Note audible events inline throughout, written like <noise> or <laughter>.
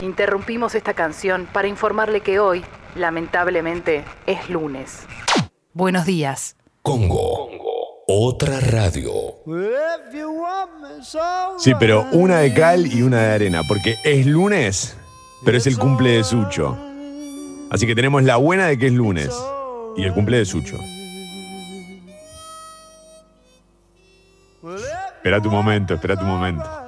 Interrumpimos esta canción para informarle que hoy, lamentablemente, es lunes. Buenos días. Congo. Otra radio. Sí, pero una de cal y una de arena, porque es lunes, pero es el cumple de Sucho. Así que tenemos la buena de que es lunes y el cumple de Sucho. Espera tu momento, espera tu momento.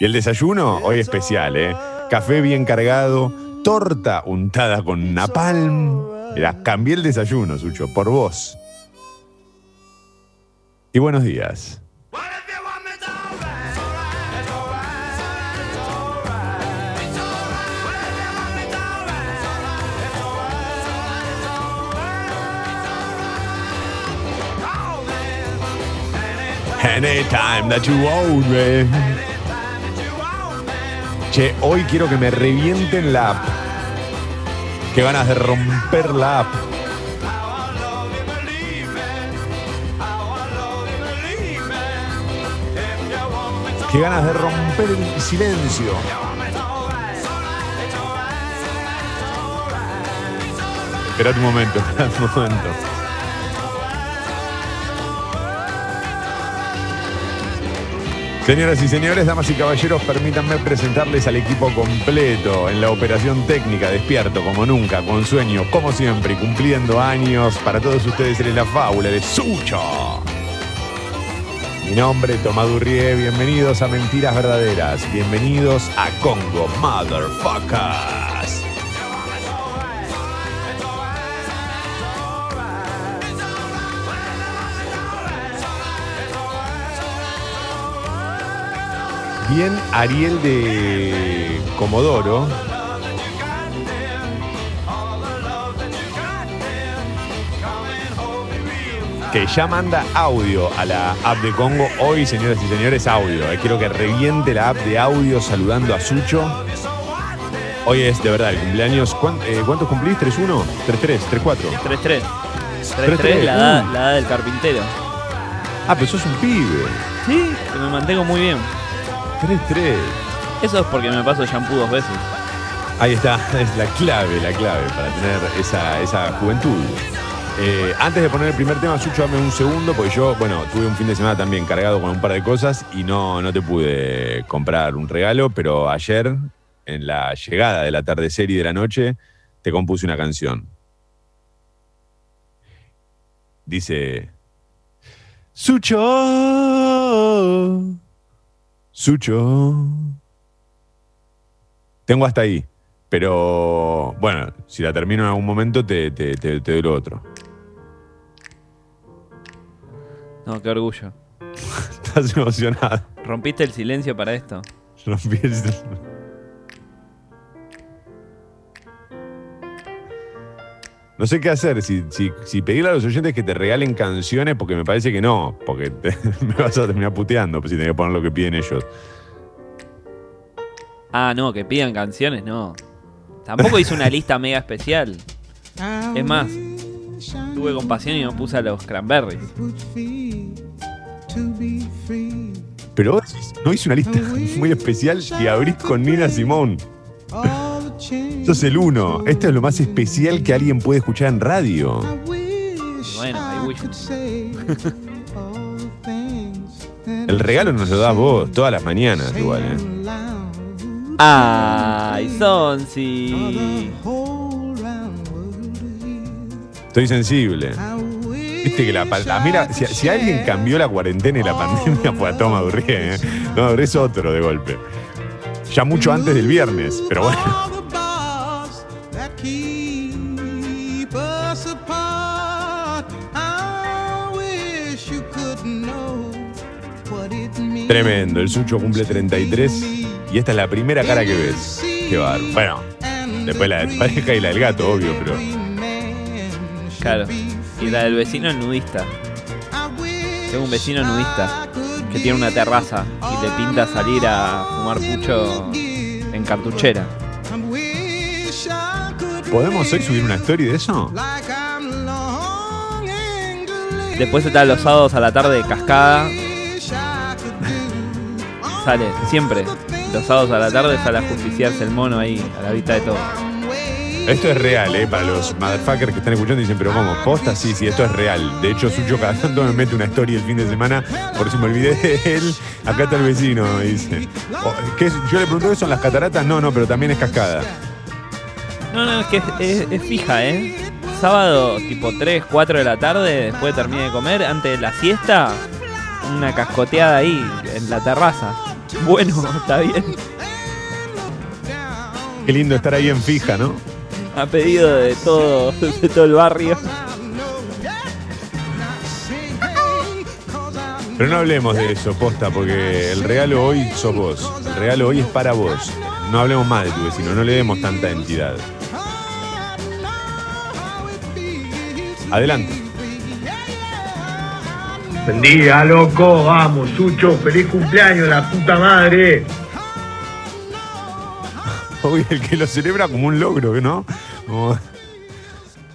Y el desayuno, hoy especial, ¿eh? Café bien cargado, torta untada con napalm. Mira, cambié el desayuno, Sucho, por vos. Y buenos días. Anytime that you own me. Che, hoy quiero que me revienten la app. Qué ganas de romper la app. Qué ganas de romper el silencio. Espera un momento, <laughs> espera un momento. Señoras y señores, damas y caballeros, permítanme presentarles al equipo completo en la operación técnica, despierto como nunca, con sueño, como siempre, cumpliendo años. Para todos ustedes en la fábula de Sucho. Mi nombre es Tomás Durrié, bienvenidos a Mentiras Verdaderas, bienvenidos a Congo Motherfuckers. Bien Ariel de Comodoro. Que ya manda audio a la app de Congo. Hoy, señoras y señores, audio. Eh, Quiero que reviente la app de audio saludando a Sucho. Hoy es de verdad el cumpleaños. ¿Cuán- eh, ¿Cuántos cumplís? ¿3-1? ¿3-3? ¿3-4? 3-3. 3-3, 3-3, la, edad- uh. la edad del carpintero. Ah, pero sos un pibe. Sí, que me mantengo muy bien. 3-3. Eso es porque me paso shampoo dos veces. Ahí está, <laughs> es la clave, la clave para tener esa, esa juventud. Eh, antes de poner el primer tema, Sucho, dame un segundo, porque yo, bueno, tuve un fin de semana también cargado con un par de cosas y no, no te pude comprar un regalo, pero ayer, en la llegada del atardecer y de la noche, te compuse una canción. Dice, Sucho, Sucho. Tengo hasta ahí. Pero bueno, si la termino en algún momento, te, te, te- te doy lo otro. No, qué orgullo. <laughs> Estás emocionado. ¿Rompiste el silencio para esto? Rompí el- No sé qué hacer, si, si, si pedirle a los oyentes que te regalen canciones, porque me parece que no, porque te- <laughs> me vas a terminar puteando pues, si tenés que poner lo que piden ellos. Ah, no, que pidan canciones, no. Tampoco hice una <laughs> lista mega especial. Es más, tuve compasión y me puse a los cranberries. Pero vos no hice una lista <laughs> muy especial y abrís con Nina Simón. Sos el uno. Esto es lo más especial que alguien puede escuchar en radio. Bueno, I wish. El regalo nos lo das vos todas las mañanas, igual, ¿eh? Ay, Sonsi. Estoy sensible. Viste que la, la- mira, si, si alguien cambió la cuarentena y la pandemia fue a Toma Durrié, ¿eh? No, es otro de golpe. Ya mucho antes del viernes, pero bueno. Tremendo, el Sucho cumple 33 y esta es la primera cara que ves. Qué bárbaro. Bueno, después la de tu pareja y la del gato, obvio, pero. Claro. Y la del vecino nudista. Tengo un vecino nudista que tiene una terraza y le pinta salir a fumar pucho en cartuchera. ¿Podemos hoy subir una story de eso? Después está los sábados a la tarde de cascada. Sale, siempre. los sábados a la tarde sale a justiciarse el mono ahí, a la vista de todos. Esto es real, ¿eh? Para los motherfuckers que están escuchando dicen, pero ¿cómo? ¿Posta? Sí, sí, esto es real. De hecho, Sucho cada tanto me mete una story el fin de semana, por si me olvidé de él, acá está el vecino, dice. Oh, ¿qué es? Yo le pregunto, ¿qué son las cataratas? No, no, pero también es cascada. No, no, es que es, es- es fija, ¿eh? Sábado, tipo 3, 4 de la tarde, después de terminar de comer, antes de la siesta, una cascoteada ahí, en la terraza. <laughs> Bueno, está bien. Qué lindo estar ahí en fija, ¿no? A pedido de todo, de todo el barrio. Pero no hablemos de eso, posta, porque el regalo hoy sos vos. El regalo hoy es para vos. No hablemos más de tu vecino, no le demos tanta entidad. Adelante. Buen día, loco. Vamos, Sucho. Feliz cumpleaños, la puta madre. <laughs> Hoy el que lo celebra como un logro, ¿no?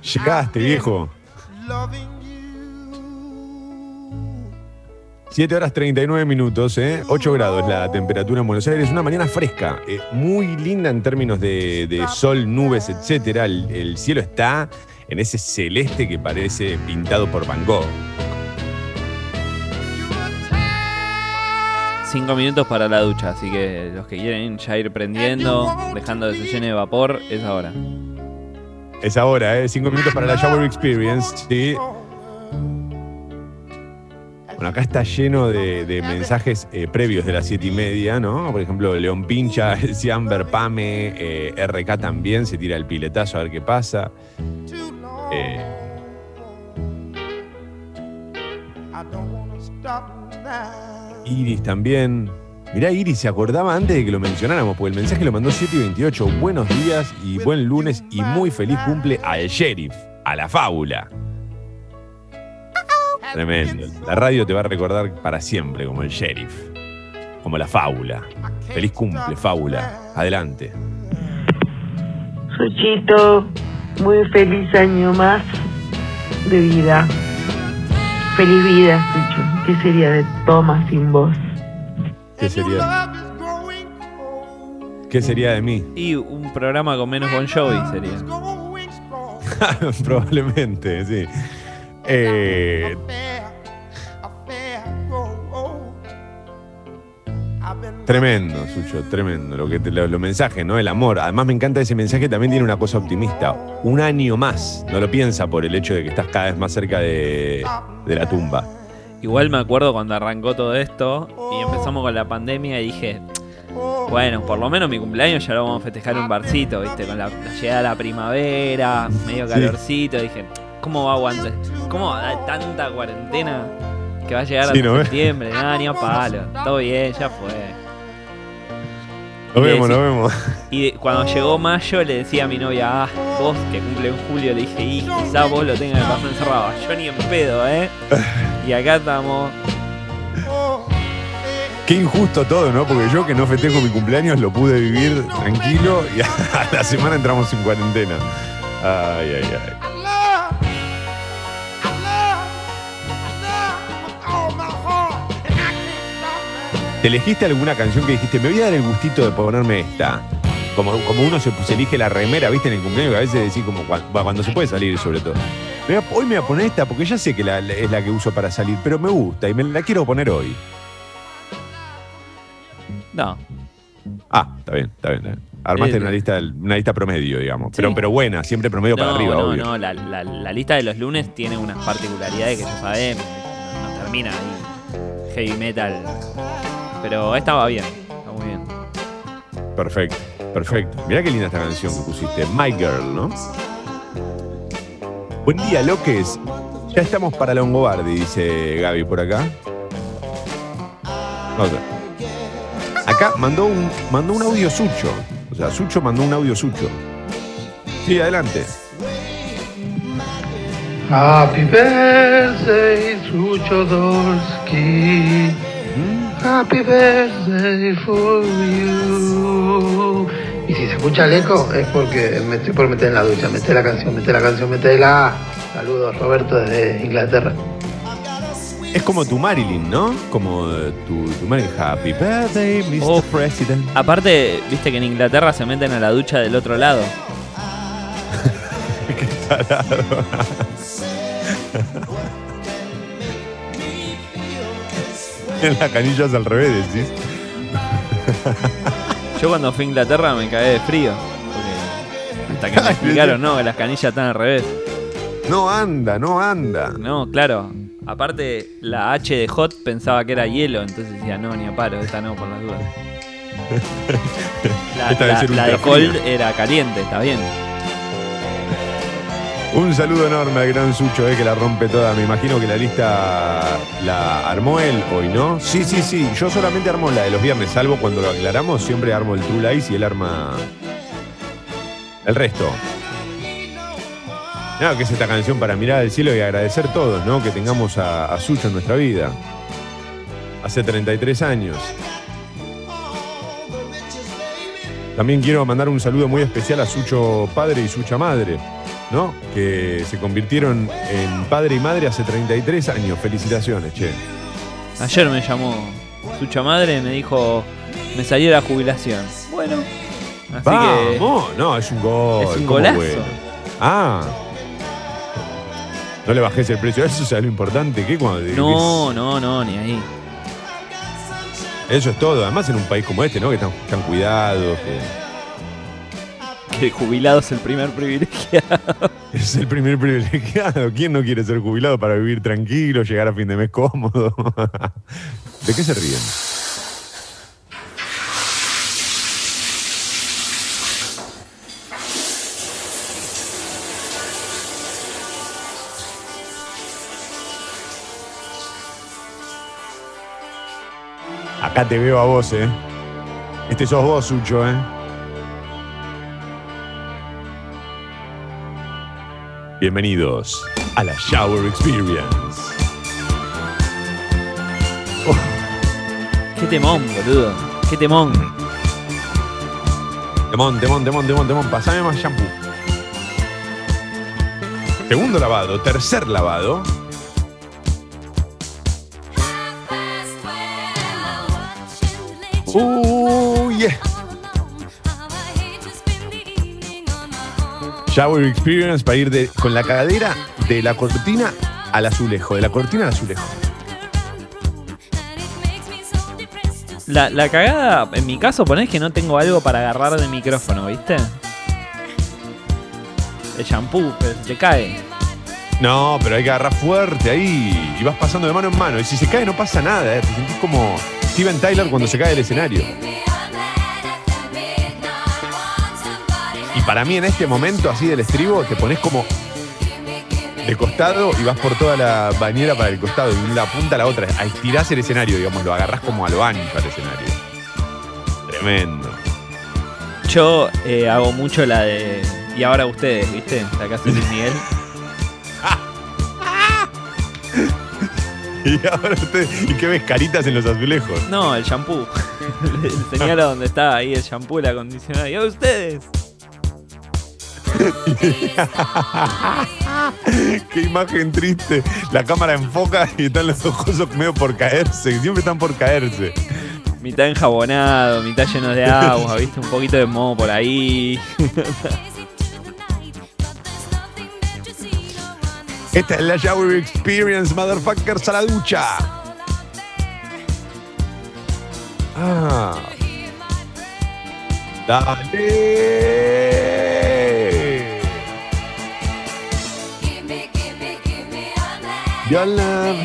Llegaste, viejo. 7 horas 39 minutos, ¿eh? 8 grados la temperatura en Buenos Aires. Una mañana fresca, eh, muy linda en términos de, sol, nubes. El, el cielo está en ese celeste que parece pintado por Van Gogh. Cinco minutos para la ducha, así que los que quieren ya ir prendiendo, dejando que se llene de vapor, es ahora. Es ahora, ¿eh? 5 minutos para la Shower Experience, sí. Bueno, acá está lleno de, de mensajes eh, previos de las siete y media, ¿no? Por ejemplo, León Pincha, <laughs> Ciamber Pame, eh, RK también, se tira el piletazo a ver qué pasa. Eh, Iris también. Mirá, Iris se acordaba antes de que lo mencionáramos, porque el mensaje lo mandó 7 y 28. Buenos días y buen lunes y muy feliz cumple al sheriff, a la fábula. Tremendo. La radio te va a recordar para siempre como el sheriff, como la fábula. Feliz cumple, fábula. Adelante. Suchito, muy feliz año más de vida. Feliz vida, Sucho. ¿Qué sería de Tomás sin vos? ¿Qué sería? ¿Qué sería de mí? Y un programa con menos Bon Jovi sería. <laughs> Probablemente, sí. Eh, tremendo, Sucho, tremendo. Lo que te- lo- los mensajes, ¿no? El amor. Además, me encanta ese mensaje, también tiene una cosa optimista. Un año más. No lo piensa por el hecho de que estás cada vez más cerca de, de la tumba. Igual me acuerdo cuando arrancó todo esto y empezamos con la pandemia y dije, bueno, por lo menos mi cumpleaños ya lo vamos a festejar en un barcito, ¿viste? Con la, la llegada de la primavera, medio Sí. calorcito. Dije, ¿cómo va a aguantar? ¿Cómo va a dar tanta cuarentena que va a llegar Sí, hasta ¿no ves? septiembre? <laughs> Nada, ni a palo. Todo bien, ya fue. Nos vemos, nos vemos. <laughs> Y cuando llegó mayo le decía a mi novia, ah, vos que cumple en julio, le dije, y quizá vos lo tengas que pasar encerrado. Yo ni en pedo, ¿eh? <laughs> Y acá estamos. Qué injusto todo, ¿no? Porque yo que no festejo mi cumpleaños lo pude vivir tranquilo y <laughs> a la semana entramos en cuarentena. Ay, ay, ay. ¿Te elegiste alguna canción que dijiste, me voy a dar el gustito de ponerme esta? Como, como uno se, se elige la remera, ¿viste? En el cumpleaños, que a veces decís como cuando, cuando se puede salir sobre todo. Hoy me voy a poner esta porque ya sé que la- la- es la que uso para salir, pero me gusta y me la quiero poner hoy. No. Ah, está bien, está bien. está bien. Armaste Eh, una lista, una lista promedio, digamos. Sí. Pero, pero buena, siempre promedio para arriba, no, obvio. no, la, la- la lista de los lunes tiene unas particularidades que ya sabemos. No, no termina ahí. Heavy metal. Pero esta va bien. Está muy bien. Perfecto, perfecto. Mirá qué linda esta canción que pusiste. My Girl, ¿no? Buen día, Loques. Ya estamos para Longobardi, dice Gaby por acá. Acá mandó un, mandó un audio Sucho. O sea, Sucho mandó un audio Sucho. Sí, adelante. Happy birthday, Sucho Dorsky. Happy birthday for you. Y si se escucha el eco es porque me estoy por meter en la ducha. Mete la canción, mete la canción, metela. Saludos, Roberto, desde Inglaterra. Es como tu Marilyn, ¿no? Como eh, tu, tu Marilyn. Happy birthday, Mr. Oh. President. Aparte, viste que en Inglaterra se meten a la ducha del otro lado. <laughs> Qué tarado. <laughs> en las canillas al revés, decís. Yo cuando fui a Inglaterra me cagué de frío. Porque hasta que me <laughs> explicaron, no, las canillas están al revés. No anda, no anda. No, claro. Aparte, la H de hot pensaba que era hielo, entonces decía, no, ni a paro, esta no, por las dudas. <laughs> La, la- la de cold era caliente, está bien. Un saludo enorme al gran Sucho, eh, que la rompe toda. Me imagino que la lista la armó él hoy, ¿no? Sí, sí, sí. Yo solamente armo la de los viernes, salvo cuando lo aclaramos. Siempre armo el True Lies y él arma el resto. Nada, que es esta canción para mirar al cielo y agradecer todos, ¿no? Que tengamos a, a Sucho en nuestra vida. Hace 33 años. También quiero mandar un saludo muy especial a Sucho padre y Sucha madre, ¿no? Que se convirtieron en padre y madre hace 33 años. Felicitaciones, che. Ayer me llamó su madre y me dijo, me salió la jubilación. Bueno, así que... Vamos, no, es un gol. Es un ¿cómo golazo. bueno? Ah. No le bajes el precio, eso es lo importante. ¿Qué cuando No, no, no, ni ahí. Eso es todo. Además en un país como este, ¿no? Que están, están cuidados, que Que jubilado es el primer privilegiado. <laughs> es el primer privilegiado. ¿Quién no quiere ser jubilado para vivir tranquilo, llegar a fin de mes cómodo? <laughs> ¿De qué se ríen? Acá te veo a vos, ¿eh? Este sos vos, Sucho, ¿eh? Bienvenidos a la Shower Experience. Qué temón, boludo. Qué temón. Temón, temón, temón, temón, temón. Pasame más shampoo. Segundo lavado, tercer lavado. Uh, yeah. Shower Experience para ir de, con la cadera de la cortina al azulejo, de la cortina al azulejo. La, la cagada, en mi caso, ponés que no tengo algo para agarrar del micrófono, ¿viste? El shampoo, te cae. No, pero hay que agarrar fuerte ahí y vas pasando de mano en mano. Y si se cae no pasa nada, ¿eh? te sentís como Steven Tyler cuando se cae del escenario. Para mí en este momento así del estribo te pones como de costado y vas por toda la bañera para el costado, de una punta a la otra. Estirás el escenario, digamos, lo agarrás como a lo ancho al escenario. Tremendo. Yo eh, hago mucho la de. Y ahora ustedes, ¿viste? La que hace Luis Miguel. <laughs> Y ahora usted, ¿y qué ves caritas en los azulejos? No, el shampoo. <laughs> Señala dónde está ahí el shampoo, el acondicionado. Y ahora ustedes. Qué imagen triste. La cámara enfoca y están los ojos medio por caerse. Siempre están por caerse. Mitad enjabonado, mitad lleno de agua, ¿viste? Un poquito de moho por ahí. Esta es la Shower Experience, motherfuckers, a la ducha. Ah. Dale. Your love.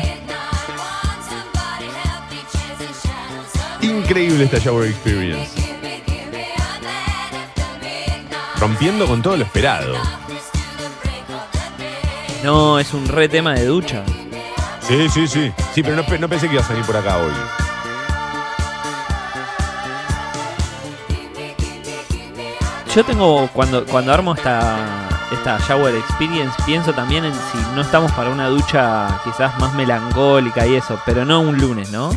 Increíble esta Shower Experience. Rompiendo con todo lo esperado. No, es un re tema de ducha. Sí, sí, sí. Sí, pero no, pe- no pensé que iba a salir por acá hoy. Yo tengo, cuando, cuando armo esta, esta shower experience, pienso también en si no estamos para una ducha quizás más melancólica y eso, pero no un lunes, ¿no?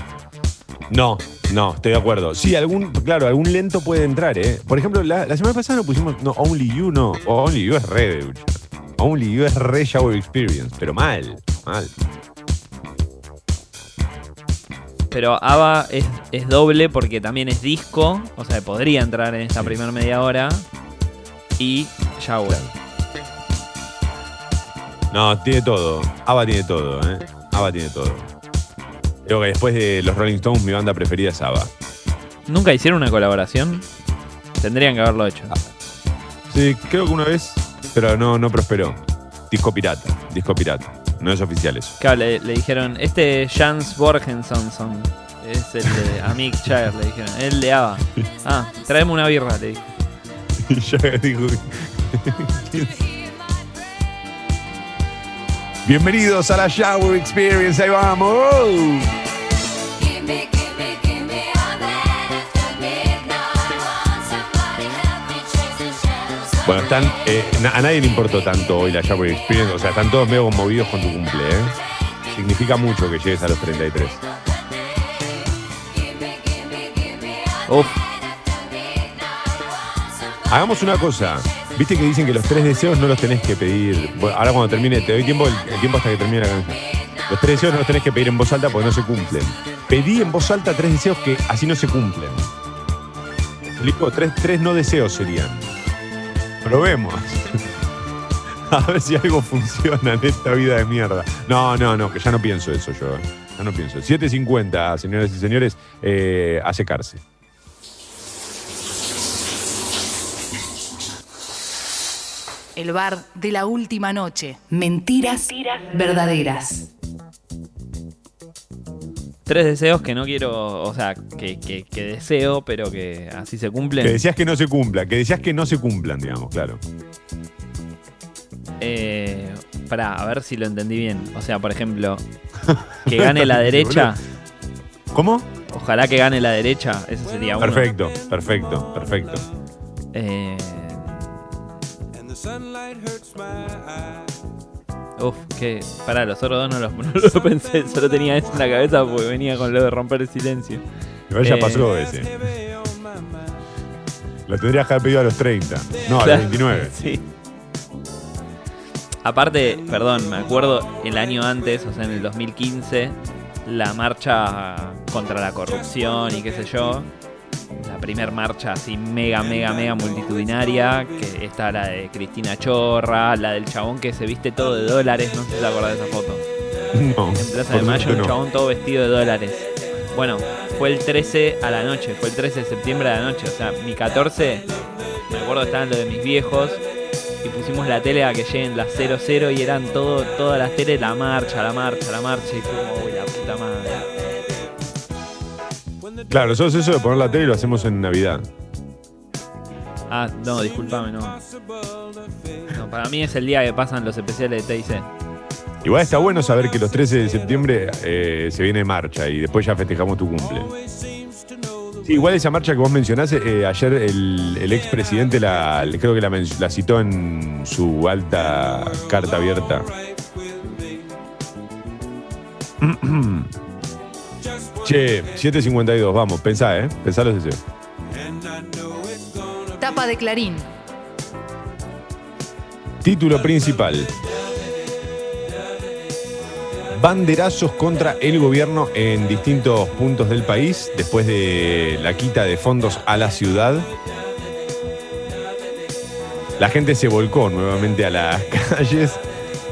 No, no, estoy de acuerdo. Sí, algún, claro, algún lento puede entrar, ¿eh? Por ejemplo, la, la semana pasada no pusimos, no, Only You no. Only You es re de ducha. Only You es re shower experience, pero mal, mal. pero ABBA es, es doble porque también es disco, o sea, podría entrar en esta primera media hora. Y Shower. No, tiene todo. ABBA tiene todo, ¿eh? ABBA tiene todo. Creo que después de los Rolling Stones, mi banda preferida es ABBA. ¿Nunca hicieron una colaboración? Tendrían que haberlo hecho. Sí, creo que una vez, pero no, no prosperó. Disco pirata, disco pirata. No es oficial eso. Claro, le, le dijeron, este Jans Borgenson es el de Amic Chair, le dijeron, el de ABBA. Ah, traeme una birra, le dije. <laughs> Y ya dijo Bienvenidos a la Shower Experience, ahí vamos. Bueno, están, eh, a nadie le importó tanto hoy la Shower Experience, o sea, están todos medio conmovidos con tu cumple, ¿eh? Significa mucho que llegues a los 33. Uf, Hagamos una cosa. Viste que dicen que los tres deseos no los tenés que pedir. Ahora cuando termine, te doy tiempo, el, tiempo hasta que termine la canción. Los tres deseos no los tenés que pedir en voz alta porque no se cumplen. Pedí en voz alta tres deseos que así no se cumplen. ¿Me explico? Tres, tres no deseos serían. Probemos. <laughs> A ver si algo funciona en esta vida de mierda. No, no, no, que ya no pienso eso yo. eh. Ya no pienso. 7.50, señoras y señores, eh, a secarse. El bar de la última noche. Mentiras, verdaderas. tres deseos que no quiero, o sea, que, que- que deseo, pero que así se cumplen. Que decías que no se cumpla, que decías que no se cumplan, digamos, claro. Eh, pará, a ver si lo entendí bien. O sea, por ejemplo, que gane la <laughs> derecha. ¿Cómo? Ojalá que gane la derecha. Eso sería uno. Perfecto, perfecto, perfecto. Eh, Uf, que. Pará, los otros dos no los, <laughs> no los pensé, solo tenía eso en la cabeza porque venía con lo de romper el silencio. Igual ya Eh, pasó ese. Lo tendrías que haber pedido a los 30. No, a los 29. <laughs> Sí. Aparte, perdón, me acuerdo el año antes, o sea, en el 2015, la marcha contra la corrupción y qué sé yo. La primer marcha así mega, mega, mega multitudinaria, que está la de Cristina Chorra, la del chabón que se viste todo de dólares, no sé si te acordás de esa foto. No. En Plaza de Mayo, un no. chabón todo vestido de dólares. Bueno, fue el 13 a la noche, fue el 13 de septiembre a la noche. O sea, mi 14, me acuerdo estaban lo de mis viejos y pusimos la tele a que lleguen las 00 y eran todo, todas las teles, la marcha, la marcha, la marcha. Y fue como, uy, la puta madre. Claro, nosotros eso de poner la tele lo hacemos en Navidad. Ah, no, discúlpame, no. No, para mí es el día que pasan los especiales de TIC. Igual está bueno saber que los 13 de septiembre eh, se viene marcha y después ya festejamos tu cumple. Sí, igual esa marcha que vos mencionás, eh, ayer el, el expresidente la, creo que la, citó en su alta carta abierta. <clears throat> <clears throat> Che, 7.52, vamos, pensá, ¿eh? Pensá los deseos. Tapa de Clarín. Título principal. Banderazos contra el gobierno en distintos puntos del país después de la quita de fondos a la ciudad. La gente se volcó nuevamente a las <laughs> calles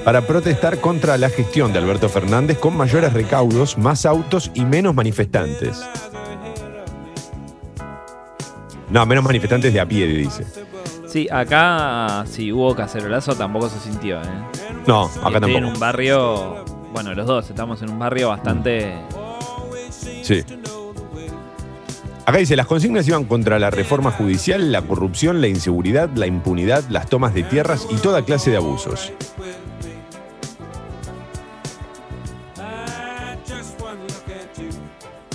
para protestar contra la gestión de Alberto Fernández con mayores recaudos, más autos y menos manifestantes. No, menos manifestantes de a pie, dice. Sí, acá si hubo cacerolazo tampoco se sintió, ¿eh? No, Estoy acá en tampoco. un barrio, bueno, los dos estamos en un barrio bastante... Sí. Acá dice, las consignas iban contra la reforma judicial, la corrupción, la inseguridad, la impunidad, las tomas de tierras y toda clase de abusos.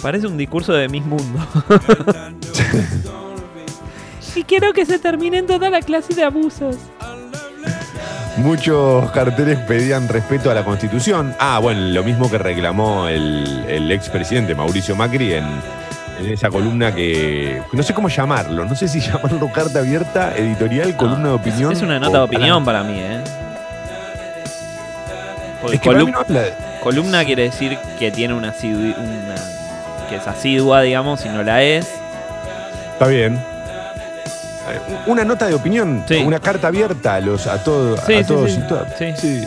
Parece un discurso de Miss Mundo. <laughs> y quiero que se terminen toda la clase de abusos. Muchos carteles pedían respeto a la Constitución. Ah, bueno, lo mismo que reclamó el, el expresidente Mauricio Macri en, en esa columna que... No sé cómo llamarlo, no sé si <laughs> llamarlo carta abierta, editorial, columna de opinión. Es una nota de opinión para mí, ¿eh? Porque Es que no habla de- columna quiere decir que tiene una, una que es asidua, digamos, y no la es. Está bien. Eh, Una nota de opinión, Sí. una carta abierta a, los, a, todo- Sí, a sí, todos sí. y todas. Sí.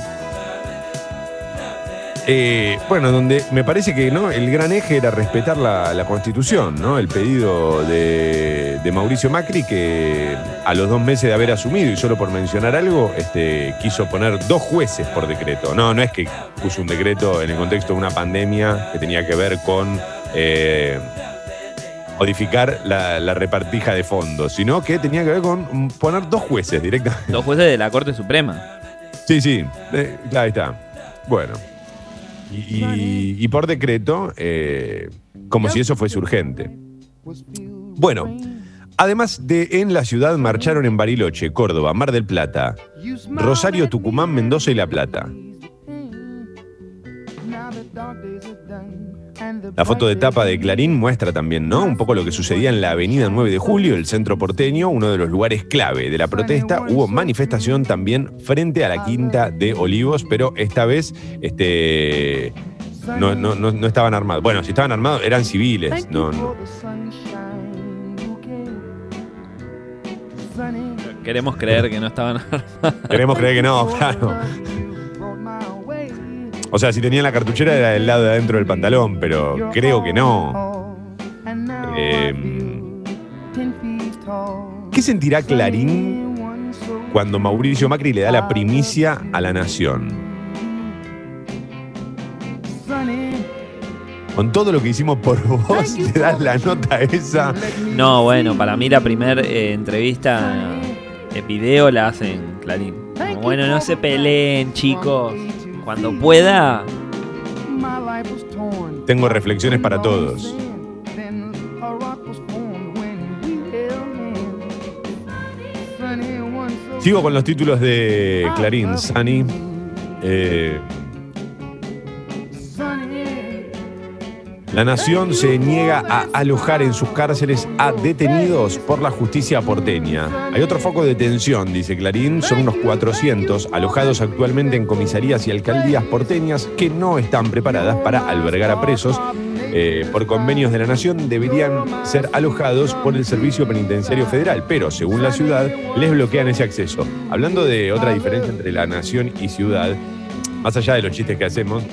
Eh, bueno, donde me parece que ¿no? el gran eje era respetar la, la constitución, ¿no? El pedido de, de Mauricio Macri que a los dos meses de haber asumido, y solo por mencionar algo, este, quiso poner dos jueces por decreto. No, no es que puso un decreto en el contexto de una pandemia que tenía que ver con eh, modificar la, la repartija de fondos, sino que tenía que ver con poner dos jueces directamente. Los jueces de la Corte Suprema. Sí, sí, eh, ahí está. Bueno. Y, y- y por decreto, eh, como si eso fuese urgente. Bueno, además de en la ciudad marcharon en Bariloche, Córdoba, Mar del Plata, Rosario, Tucumán, Mendoza y La Plata. La foto de tapa de Clarín muestra también, ¿no? Un poco lo que sucedía en la avenida 9 de Julio, el centro porteño, uno de los lugares clave de la protesta. Hubo manifestación también frente a la Quinta de Olivos, pero esta vez este, no, no- no- no estaban armados. Bueno, si estaban armados eran civiles. No, no. Queremos creer que no estaban <laughs> Queremos creer que no, claro. O sea, si tenían la cartuchera era del lado de adentro del pantalón, pero creo que no. Eh, ¿Qué sentirá Clarín cuando Mauricio Macri le da la primicia a la nación? Con todo lo que hicimos por <laughs> vos, le das la nota esa. No, bueno, para mí la primera entrevista de video la hacen Clarín. Bueno, no se peleen, chicos. Cuando pueda, Tengo reflexiones para todos. Sigo con los títulos de Clarín, Sani. Eh, la nación se niega a alojar en sus cárceles a detenidos por la justicia porteña. Hay otro foco de tensión, dice Clarín. Son unos 400 alojados actualmente en comisarías y alcaldías porteñas que no están preparadas para albergar a presos. Eh, por convenios de la Nación deberían ser alojados por el Servicio Penitenciario Federal, pero según la ciudad les bloquean ese acceso. Hablando de otra diferencia entre la Nación y ciudad, más allá de los chistes que hacemos,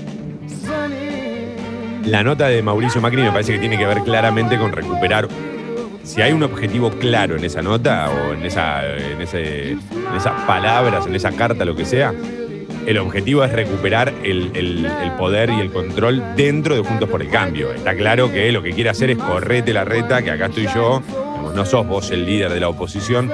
la nota de Mauricio Macri me parece que tiene que ver claramente con recuperar. Si hay un objetivo claro en esa nota o en, esa, en, ese- en esas palabras, en esa carta, lo que sea, el objetivo es recuperar el, el- poder y el control dentro de Juntos por el Cambio. Está claro que lo que quiere hacer es correte la reta, que acá estoy yo, no sos vos el líder de la oposición.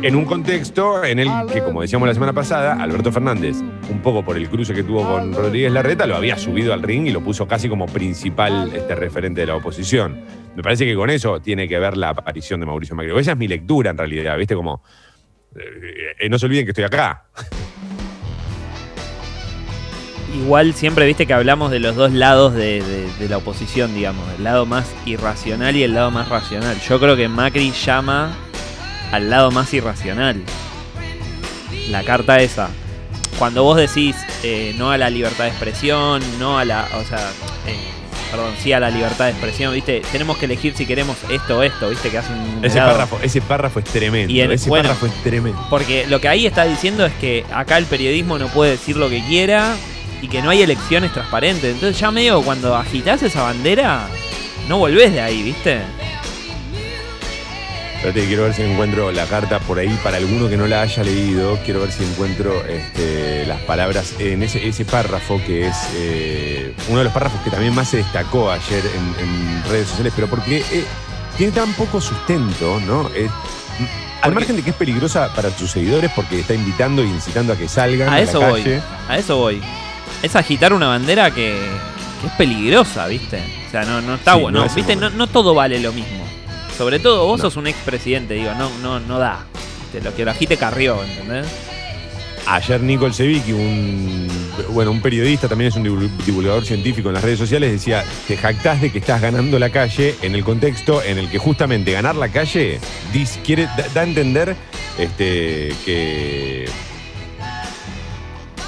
En un contexto en el que, como decíamos la semana pasada, Alberto Fernández, un poco por el cruce que tuvo con Rodríguez Larreta, lo había subido al ring y lo puso casi como principal este, referente de la oposición. Me parece que con eso tiene que ver la aparición de Mauricio Macri. Esa es mi lectura en realidad, ¿viste? Como. eh, eh, no se olviden que estoy acá. igual siempre viste que hablamos de los dos lados de la oposición, digamos. El lado más irracional y el lado más racional. Yo creo que Macri llama al lado más irracional. La carta esa. Cuando vos decís eh, no a la libertad de expresión, no a la. O sea, eh, perdón, sí a la libertad de expresión, viste, tenemos que elegir si queremos esto o esto, viste, que hace un. Ese párrafo, ese párrafo es tremendo. Y el- ese bueno. párrafo es tremendo. Porque lo que ahí está diciendo es que acá el periodismo no puede decir lo que quiera y que no hay elecciones transparentes. Entonces ya medio cuando agitás esa bandera, no volvés de ahí, ¿viste? Espérate, quiero ver si encuentro la carta por ahí para alguno que no la haya leído. Quiero ver si encuentro este, las palabras en ese, ese párrafo que es eh, uno de los párrafos que también más se destacó ayer en, en redes sociales, pero porque eh, tiene tan poco sustento, ¿no? Eh, al margen de que es peligrosa para sus seguidores porque está invitando e incitando a que salgan a, A eso la voy. calle. A eso voy. Es agitar una bandera que, que es peligrosa, ¿viste? O sea, no, no está Sí, bueno. no ¿Viste? No todo vale lo mismo. Sobre todo vos No. sos un expresidente, digo, no, no, no da. ¿viste? Lo que lo agite Carrió, ¿entendés? Ayer Nicole Sevicki, un, bueno, un periodista, también es un divul- divulgador científico en las redes sociales, decía, te jactás de que estás ganando la calle en el contexto en el que justamente ganar la calle dis- quiere, da, da a entender este, que,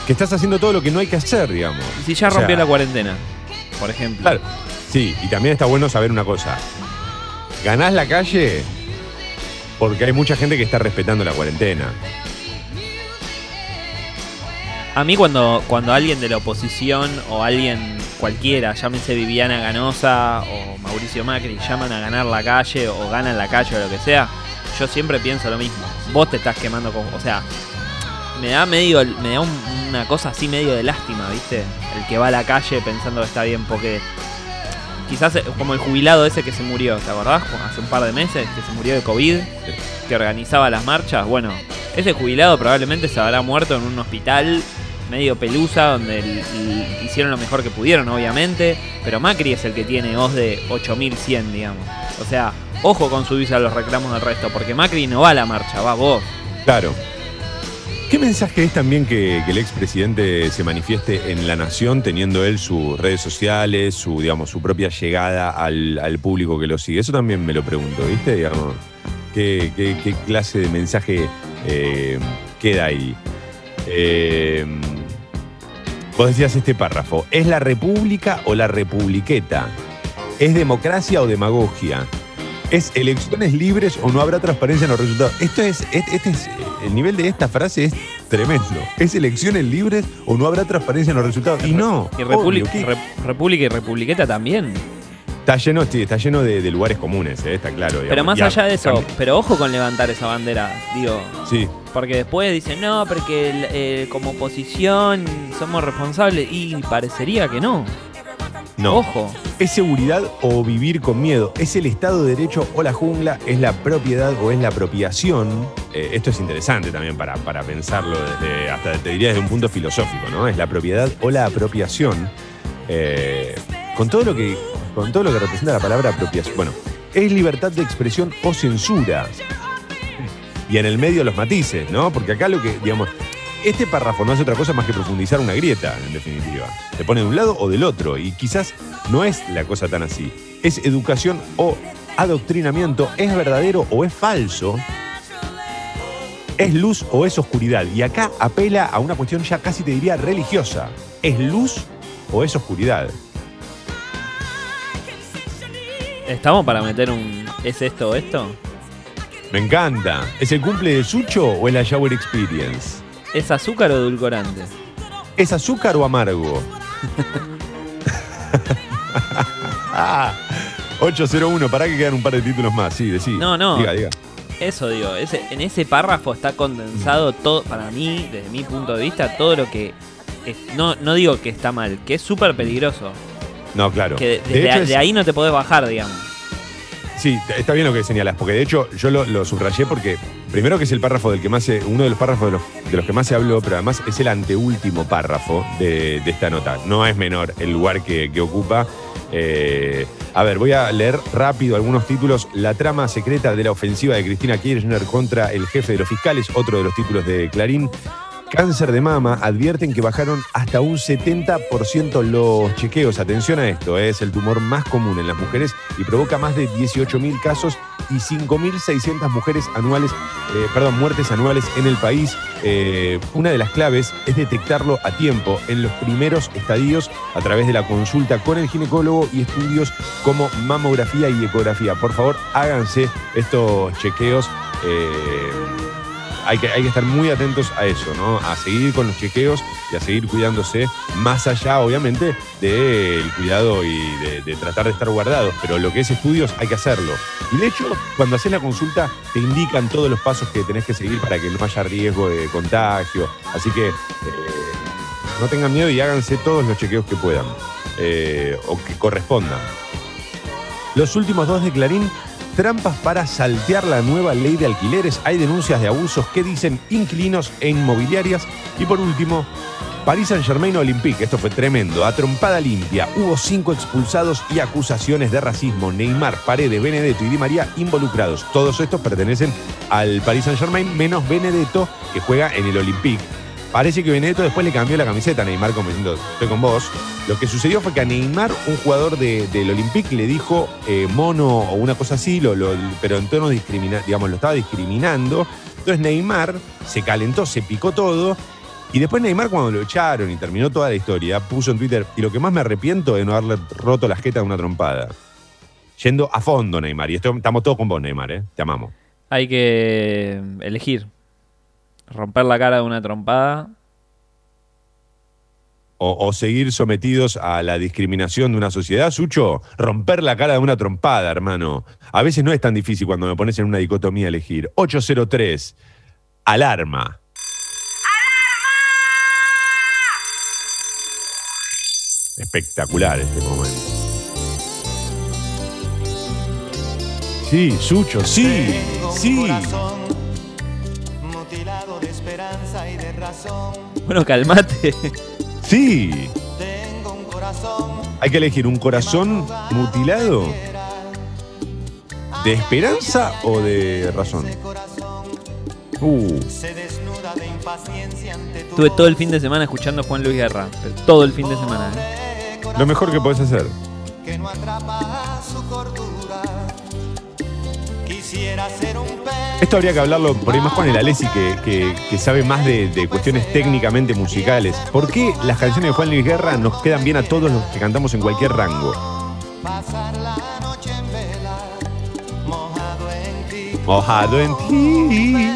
que estás haciendo todo lo que no hay que hacer, digamos. Y si ya O sea, rompió la cuarentena, por ejemplo. Claro. Sí, y también está bueno saber una cosa. Ganás la calle porque hay mucha gente que está respetando la cuarentena. A mí cuando, cuando alguien de la oposición o alguien cualquiera, llámese Viviana Ganosa o Mauricio Macri, llaman a ganar la calle o ganan la calle o lo que sea, yo siempre pienso lo mismo. Vos te estás quemando con... O sea, me da medio, me da un- una cosa así medio de lástima, ¿viste? El que va a la calle pensando que está bien porque... Quizás eh, como el jubilado ese que se murió, ¿te acordás? Hace un par de meses que se murió de COVID, que organizaba las marchas. Bueno, ese jubilado probablemente se habrá muerto en un hospital medio pelusa, donde el- el- hicieron lo mejor que pudieron, obviamente. Pero Macri es el que tiene voz de 8100, digamos. O sea, ojo con subirse a los reclamos del resto, porque Macri no va a la marcha, va vos. Claro. ¿Qué mensaje es también que, que el expresidente se manifieste en la nación, teniendo él sus redes sociales, su, digamos, su propia llegada al, público que lo sigue? Eso también me lo pregunto, ¿viste? Digamos, ¿qué, qué- qué clase de mensaje eh, queda ahí? Eh, vos decías este párrafo, ¿es la república o la republiqueta? ¿Es democracia o demagogia? ¿Es elecciones libres o no habrá transparencia en los resultados? Esto es, este, este es, el nivel de esta frase es tremendo. ¿Es elecciones libres o no habrá transparencia en los resultados? Y no. Y República, República y Republiqueta también. está lleno, sí, está lleno de, de lugares comunes, eh, está claro. Pero más Ya, allá de eso, pero ojo con levantar esa bandera, digo. Sí, Porque después dicen, no, porque el- eh, como oposición somos responsables. Y parecería que no. No. Ojo. ¿Es seguridad o vivir con miedo? ¿Es el Estado de Derecho o la jungla? ¿Es la propiedad o es la apropiación? Eh, esto es interesante también para, para pensarlo desde, hasta te diría desde un punto filosófico, ¿no? ¿Es la propiedad o la apropiación? Eh, con todo lo que con todo lo que representa la palabra apropiación. Bueno, ¿es libertad de expresión o censura? Y en el medio los matices, ¿no? Porque acá lo que, digamos, este párrafo no hace otra cosa más que profundizar una grieta, en definitiva. Se pone de un lado o del otro, y quizás no es la cosa tan así. ¿Es educación o adoctrinamiento? ¿Es verdadero o es falso? ¿Es luz o es oscuridad? Y acá apela a una cuestión ya casi te diría religiosa. ¿Es luz o es oscuridad? ¿Estamos para meter un. ¿Es esto o esto? Me encanta. ¿Es el cumple de Sucho o es la Shower Experience? ¿Es azúcar o edulcorante? ¿Es azúcar o amargo? <laughs> ah, 801, para que quedan un par de títulos más. Sí, decí. No, no. Diga, diga. Eso digo, ese, en ese párrafo está condensado todo, para mí, desde mi punto de vista, todo lo que. es- no, no digo que está mal, que es súper peligroso. No, claro. Que de, De desde hecho, a- es- de ahí no te podés bajar, digamos. Sí, está bien lo que señalas, porque de hecho yo lo, lo subrayé porque primero que es el párrafo del que más se, uno de los párrafos de los, de los que más se habló, pero además es el anteúltimo párrafo de, de esta nota. No es menor el lugar que, que ocupa. Eh, a ver, voy a leer rápido algunos títulos. La trama secreta de la ofensiva de Cristina Kirchner contra el jefe de los fiscales, otro de los títulos de Clarín. Cáncer de mama, advierten que bajaron hasta un 70% los chequeos. Atención a esto, ¿eh? es el tumor más común en las mujeres y provoca más de 18.000 casos y 5.600 mujeres anuales, eh, perdón, muertes anuales en el país. Eh, una de las claves es detectarlo a tiempo en los primeros estadios a través de la consulta con el ginecólogo y estudios como mamografía y ecografía. Por favor, háganse estos chequeos. Hay que, hay que estar muy atentos a eso, ¿no? A seguir con los chequeos y a seguir cuidándose, más allá, obviamente, del cuidado y de, tratar de estar guardados. Pero lo que es estudios, hay que hacerlo. Y de hecho, cuando haces la consulta, te indican todos los pasos que tenés que seguir para que no haya riesgo de contagio. Así que eh, no tengan miedo y háganse todos los chequeos que puedan eh, o que correspondan. Los últimos dos de Clarín trampas para saltear la nueva ley de alquileres. Hay denuncias de abusos que dicen inquilinos e inmobiliarias. Y por último, París Saint Germain Olympique. Esto fue tremendo. A trompada limpia. Hubo cinco expulsados y acusaciones de racismo. Neymar, Paredes, Benedetto y Di María involucrados. Todos estos pertenecen al Paris Saint Germain, menos Benedetto, que juega en el Olympique. Parece que Benedetto después le cambió la camiseta a Neymar como diciendo, estoy con vos. Lo que sucedió fue que a Neymar, un jugador de- del Olympique, le dijo eh, mono o una cosa así, pero en tono discriminante, digamos, lo estaba discriminando. Entonces Neymar se calentó, se picó todo Y después Neymar, cuando lo echaron y terminó toda la historia, puso en Twitter, y lo que más me arrepiento es no haberle roto la jeta de una trompada. Yendo a fondo, Neymar. Y estamos todos con vos, Neymar, ¿eh? Te amamos. Hay que elegir. Romper la cara de una trompada. O, o seguir sometidos a la discriminación de una sociedad, Sucho. Romper la cara de una trompada, hermano. A veces no es tan difícil cuando me pones en una dicotomía a elegir. 803. Alarma. Espectacular este momento. Sí, Sucho, sí, sí. Mutilado de esperanza y de razón. Bueno, calmate. Sí. Tengo un corazón Hay que elegir un corazón mutilado. ¿De esperanza o de razón? Uh, Estuve todo el fin de semana escuchando a Juan Luis Guerra. Todo el fin de semana. ¿eh? lo mejor que puedes hacer. que no atrapa Esto habría que hablarlo por ahí más con el Alessi, que, que- que sabe más de, de cuestiones técnicamente musicales. ¿Por qué las canciones de Juan Luis Guerra nos quedan bien a todos los que cantamos en cualquier rango? Mojado en ti.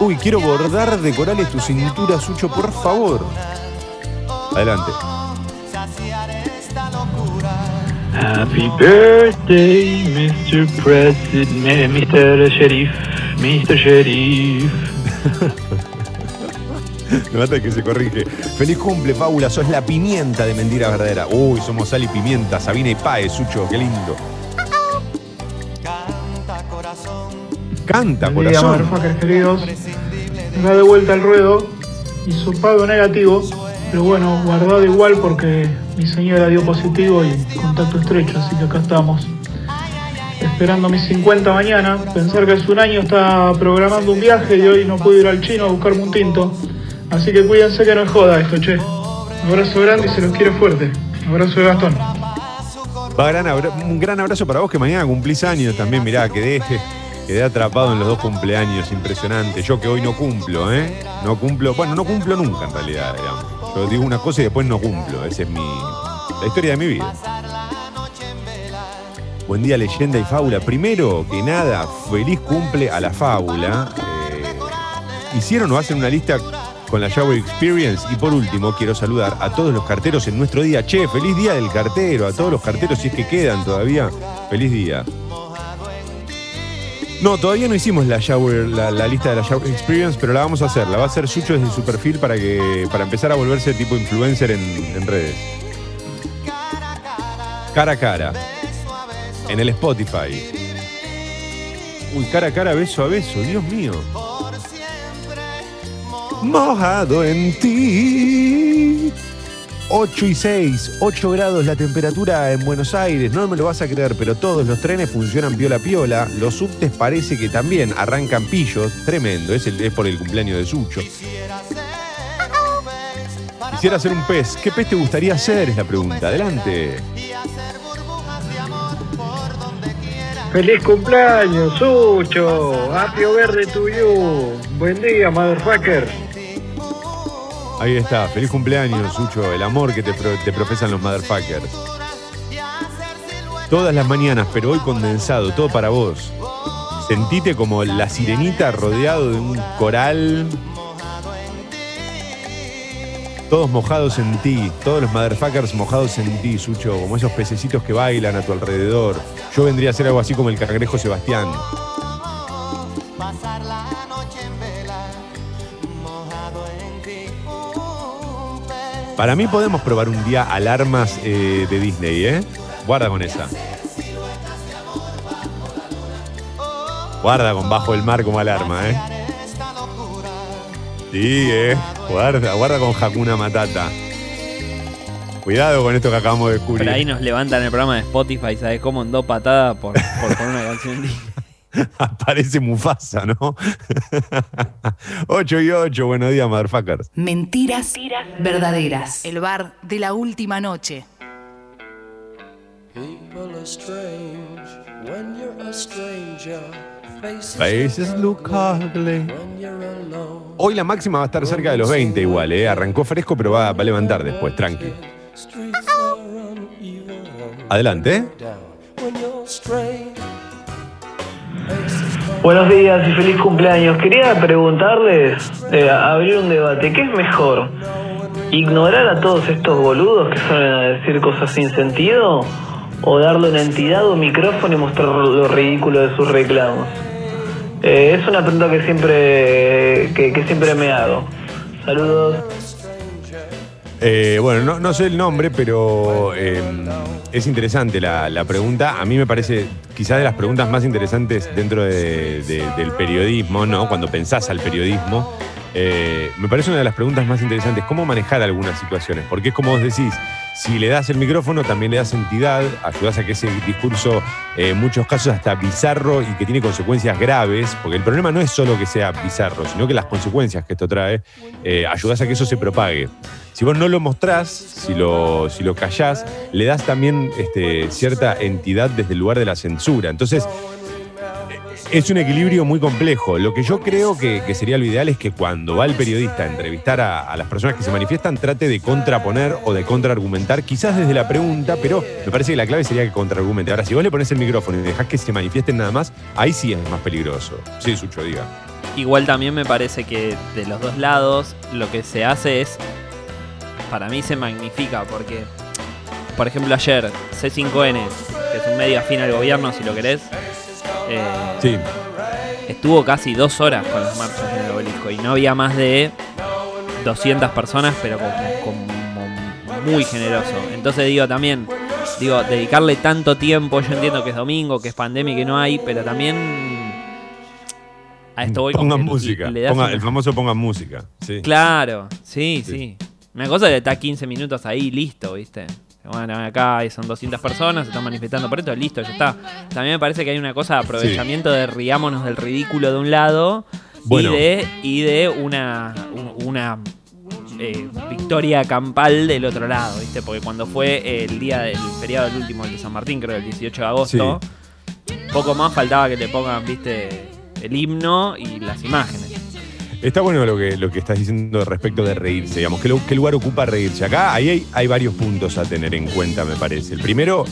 Uy, quiero bordar de corales tu cintura, Sucho, por favor. Adelante. Happy birthday, Mr. President, Mr. Sheriff, Mr. Sheriff. <laughs> Me mata que se corrige. Feliz cumple, Paula. Sos la pimienta de mentira verdadera. Uy, somos sal y pimienta. Sabina y Pae, Sucho. Qué lindo. Canta corazón, Canta, día, corazón. motherfuckers queridos. Me da de vuelta el ruedo. Hizo pago negativo, pero bueno, guardado igual porque mi señora dio positivo y contacto estrecho, así que acá estamos. Esperando mis 50 mañana. Pensar que hace un año estaba programando un viaje y hoy no pude ir al chino a buscarme un tinto. Así que cuídense que no es joda esto, che. Abrazo grande y se los quiero fuerte. Abrazo de Gastón. Gran un gran abrazo para vos que mañana cumplís años también. Mirá, quedé, quedé atrapado en los dos cumpleaños. Impresionante. Yo que hoy no cumplo, ¿eh? No cumplo. Bueno, no cumplo nunca en realidad, digamos. Yo digo una cosa y después no cumplo. Esa es mi. La historia de mi vida. Buen día, leyenda y fábula. Primero que nada, feliz cumple a la fábula. Eh, hicieron o hacen una lista con la Shower Experience. Y por último, quiero saludar a todos los carteros en nuestro día. Che, feliz día del cartero. A todos los carteros, si es que quedan todavía. Feliz día. No, todavía no hicimos la shower, la, lista de la Shower Experience, pero la vamos a hacer. La va a hacer Sucho desde su perfil para que para empezar a volverse tipo influencer en, en redes. Cara a cara. En el Spotify. Uy, cara a cara, beso a beso, Dios mío. Mojado en ti. 8 y 6, 8 grados la temperatura en Buenos Aires, no me lo vas a creer, pero todos los trenes funcionan piola piola, los subtes parece que también arrancan pillos, tremendo, es, el- es por el cumpleaños de Sucho. Quisiera ser un pez, ¿qué pez te gustaría ser? Es la pregunta, adelante. ¡Feliz cumpleaños, Sucho! ¡Happy verde to you! ¡Buen día, motherfucker! Ahí está, feliz cumpleaños, Sucho, el amor que te, pro- te profesan los motherfuckers. Todas las mañanas, pero hoy condensado, todo para vos. Sentite como la sirenita rodeado de un coral. Todos mojados en ti, todos los motherfuckers mojados en ti, Sucho, como esos pececitos que bailan a tu alrededor. Yo vendría a ser algo así como el cangrejo Sebastián. Para mí podemos probar un día alarmas eh, de Disney, ¿eh? Guarda con esa. Guarda con bajo el mar como alarma, ¿eh? Sí, ¿eh? Guarda, guarda con Hakuna Matata. Cuidado con esto que acabamos de descubrir. Por ahí nos levantan el programa de Spotify, ¿sabes cómo? En dos patadas por, por poner una canción. de- <laughs> <laughs> Aparece Mufasa, ¿no? <laughs> 8 y 8, buenos días, motherfuckers. Mentiras verdaderas. El bar de la última noche. People are strange when you're a stranger. Faces look ugly. Hoy la máxima va a estar cerca de los 20 igual, ¿eh? Arrancó fresco, pero va, va a levantar después, tranqui. Adelante, ¿eh? Buenos días y feliz cumpleaños. Quería preguntarles, eh, abrir un debate. ¿Qué es mejor? ¿Ignorar a todos estos boludos que suelen decir cosas sin sentido? ¿O darle una entidad o micrófono y mostrar lo ridículo de sus reclamos? Eh, es una pregunta que siempre, que siempre me hago. Saludos. Eh, bueno, no, sé el nombre, pero eh, es interesante la, pregunta. A mí me parece quizás de las preguntas más interesantes dentro de- de- del periodismo, ¿no? Cuando pensás al periodismo. Eh, me parece una de las preguntas más interesantes, cómo manejar algunas situaciones, porque es como vos decís, si le das el micrófono, también le das entidad, ayudás a que ese discurso, eh, en muchos casos hasta bizarro y que tiene consecuencias graves, porque el problema no es solo que sea bizarro, sino que las consecuencias que esto trae, eh, ayudás a que eso se propague. Si vos no lo mostrás, si lo, si lo callás, le das también este, cierta entidad desde el lugar de la censura. Entonces, es un equilibrio muy complejo. Lo que yo creo que, que sería lo ideal es que cuando va el periodista a entrevistar a, a las personas que se manifiestan, trate de contraponer o de contraargumentar, quizás desde la pregunta, pero me parece que la clave sería que contraargumente. Ahora, si vos le pones el micrófono y dejás que se manifiesten nada más, ahí sí es más peligroso. Sí, Sucho, diga. Igual también me parece que de los dos lados lo que se hace es, para mí se magnifica, porque, por ejemplo, ayer C5N, que es un medio afín al gobierno, si lo querés, eh, Sí. estuvo casi dos horas con las marchas en el obelisco y no había más de 200 personas, pero como, como muy generoso. Entonces digo también, digo, dedicarle tanto tiempo, yo entiendo que es domingo, que es pandemia y que no hay, pero también a esto voy con Pongan música. le das Ponga- una- el famoso pongan música. Sí. Claro, sí, Sí. sí, Una cosa es que está 15 minutos ahí, listo, ¿viste? Bueno, acá son 200 personas, se están manifestando por esto, listo, ya está. También me parece que hay una cosa de aprovechamiento de riámonos del ridículo de un lado Bueno. y de, y de una, un- una eh, victoria campal del otro lado, ¿viste? Porque cuando fue el día del feriado del último, de San Martín, creo el 18 de agosto, poco más faltaba que le pongan, ¿viste? El himno y las imágenes. Está bueno lo que, lo que estás diciendo respecto de reírse, digamos. ¿Qué, qué lugar ocupa reírse? Acá ahí hay, hay varios puntos a tener en cuenta, me parece. El primero,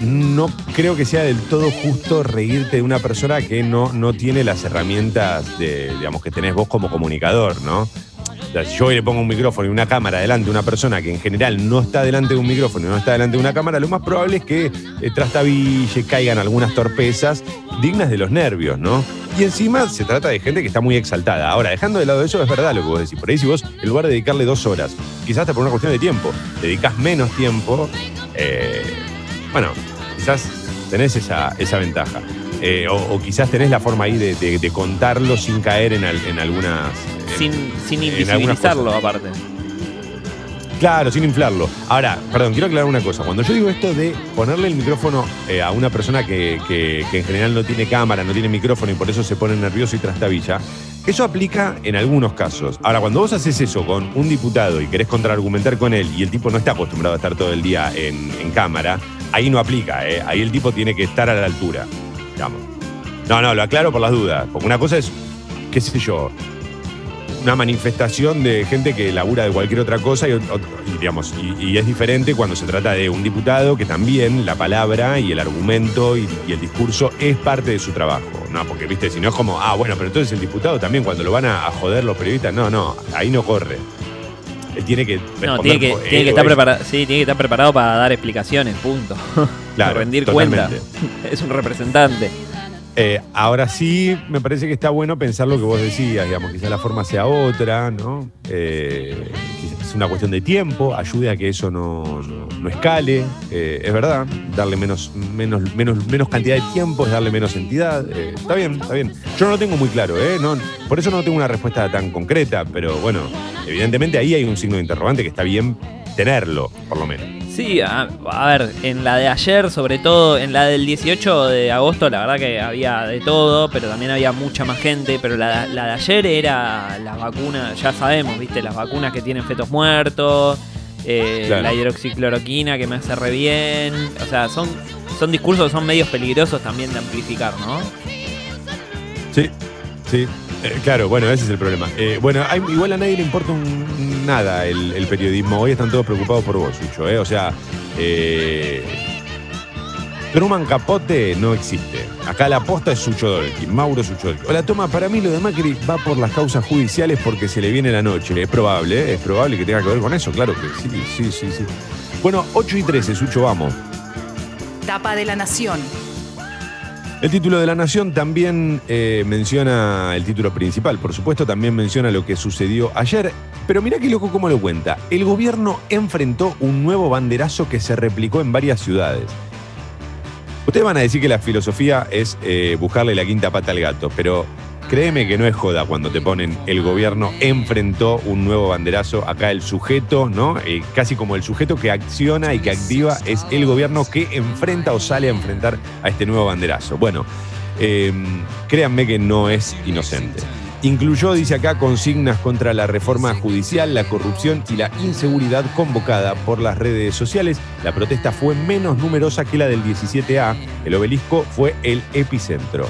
no creo que sea del todo justo reírte de una persona que no, no tiene las herramientas de, digamos, que tenés vos como comunicador, ¿no? Sea, si yo hoy le pongo un micrófono y una cámara delante de una persona que en general no está delante de un micrófono y no está delante de una cámara, lo más probable es que eh, trastabille, caigan algunas torpezas dignas de los nervios, ¿no? Y encima se trata de gente que está muy exaltada. Ahora, dejando de lado eso, es verdad lo que vos decís. Por ahí si vos, en lugar de dedicarle dos horas, quizás hasta por una cuestión de tiempo, dedicas menos tiempo, eh, bueno, quizás tenés esa, esa ventaja. Eh, o, o quizás tenés la forma ahí de, de- de contarlo sin caer en, al- en algunas... Sin, sin en algunas invisibilizarlo, aparte. Claro, sin inflarlo. Ahora, perdón, quiero aclarar una cosa. Cuando yo digo esto de ponerle el micrófono eh, a una persona que, que- que en general no tiene cámara, no tiene micrófono y por eso se pone nervioso y trastabilla, eso aplica en algunos casos. Ahora, cuando vos haces eso con un diputado y querés contraargumentar con él y el tipo no está acostumbrado a estar todo el día en, en cámara, ahí no aplica, ¿eh? Ahí el tipo tiene que estar a la altura, digamos. No, no, lo aclaro por las dudas. Porque una cosa es, qué sé yo, una manifestación de gente que labura de cualquier otra cosa y, digamos, y, es diferente cuando se trata de un diputado que también la palabra y el argumento y, el discurso es parte de su trabajo. No, porque viste, si no es como, ah, bueno, pero entonces el diputado también cuando lo van a joder los periodistas, no, no, ahí no corre. Él tiene que No, tiene que, por tiene que o estar ella. preparado. Sí, tiene que estar preparado para dar explicaciones, punto. <laughs> Claro, rendir totalmente. cuenta. <laughs> Es un representante. Eh, ahora sí, me parece que está bueno pensar lo que vos decías, digamos, quizás la forma sea otra, ¿no? Eh, quizás una cuestión de tiempo, ayude a que eso no, no- no escale, eh, es verdad, darle menos, menos, menos, menos cantidad de tiempo es darle menos entidad, eh, está bien, está bien. Yo no lo tengo muy claro, ¿eh? No, por eso no tengo una respuesta tan concreta, pero bueno, evidentemente ahí hay un signo de interrogante que está bien tenerlo, por lo menos. Sí, a, a ver, en la de ayer, sobre todo, en la del 18 de agosto, la verdad que había de todo, pero también había mucha más gente. Pero la, la de ayer era las vacunas, ya sabemos, ¿viste? Las vacunas que tienen fetos muertos, eh, Claro. la hidroxicloroquina que me hace re bien. O sea, son, son discursos son medios peligrosos también de amplificar, ¿no? Sí, sí. Eh, claro, bueno, ese es el problema. Eh, bueno, hay- igual a nadie le importa un- nada el, periodismo. Hoy están todos preocupados por vos, Sucho. ¿eh? O sea, eh, Truman Capote no existe. Acá la aposta es Sucho Dolki, Mauro Sucho Dolki. Hola, toma, para mí lo de Macri va por las causas judiciales porque se le viene la noche. Es probable, ¿eh? es probable que tenga que ver con eso, claro que sí, sí, sí, sí. Bueno, 8 y 13, Sucho, vamos. Tapa de la Nación. El título de la Nación también eh, menciona el título principal, por supuesto, también menciona lo que sucedió ayer. Pero mira qué loco cómo lo cuenta. El gobierno enfrentó un nuevo banderazo que se replicó en varias ciudades. Ustedes van a decir que la filosofía es eh, buscarle la quinta pata al gato, pero créeme que no es joda cuando te ponen el gobierno enfrentó un nuevo banderazo. Acá el sujeto, ¿no? Eh, casi como el sujeto que acciona y que activa es el gobierno que enfrenta o sale a enfrentar a este nuevo banderazo. Bueno, eh, créanme que no es inocente. Incluyó, dice acá, consignas contra la reforma judicial, la corrupción y la inseguridad convocada por las redes sociales. La protesta fue menos numerosa que la del 17A. El obelisco fue el epicentro.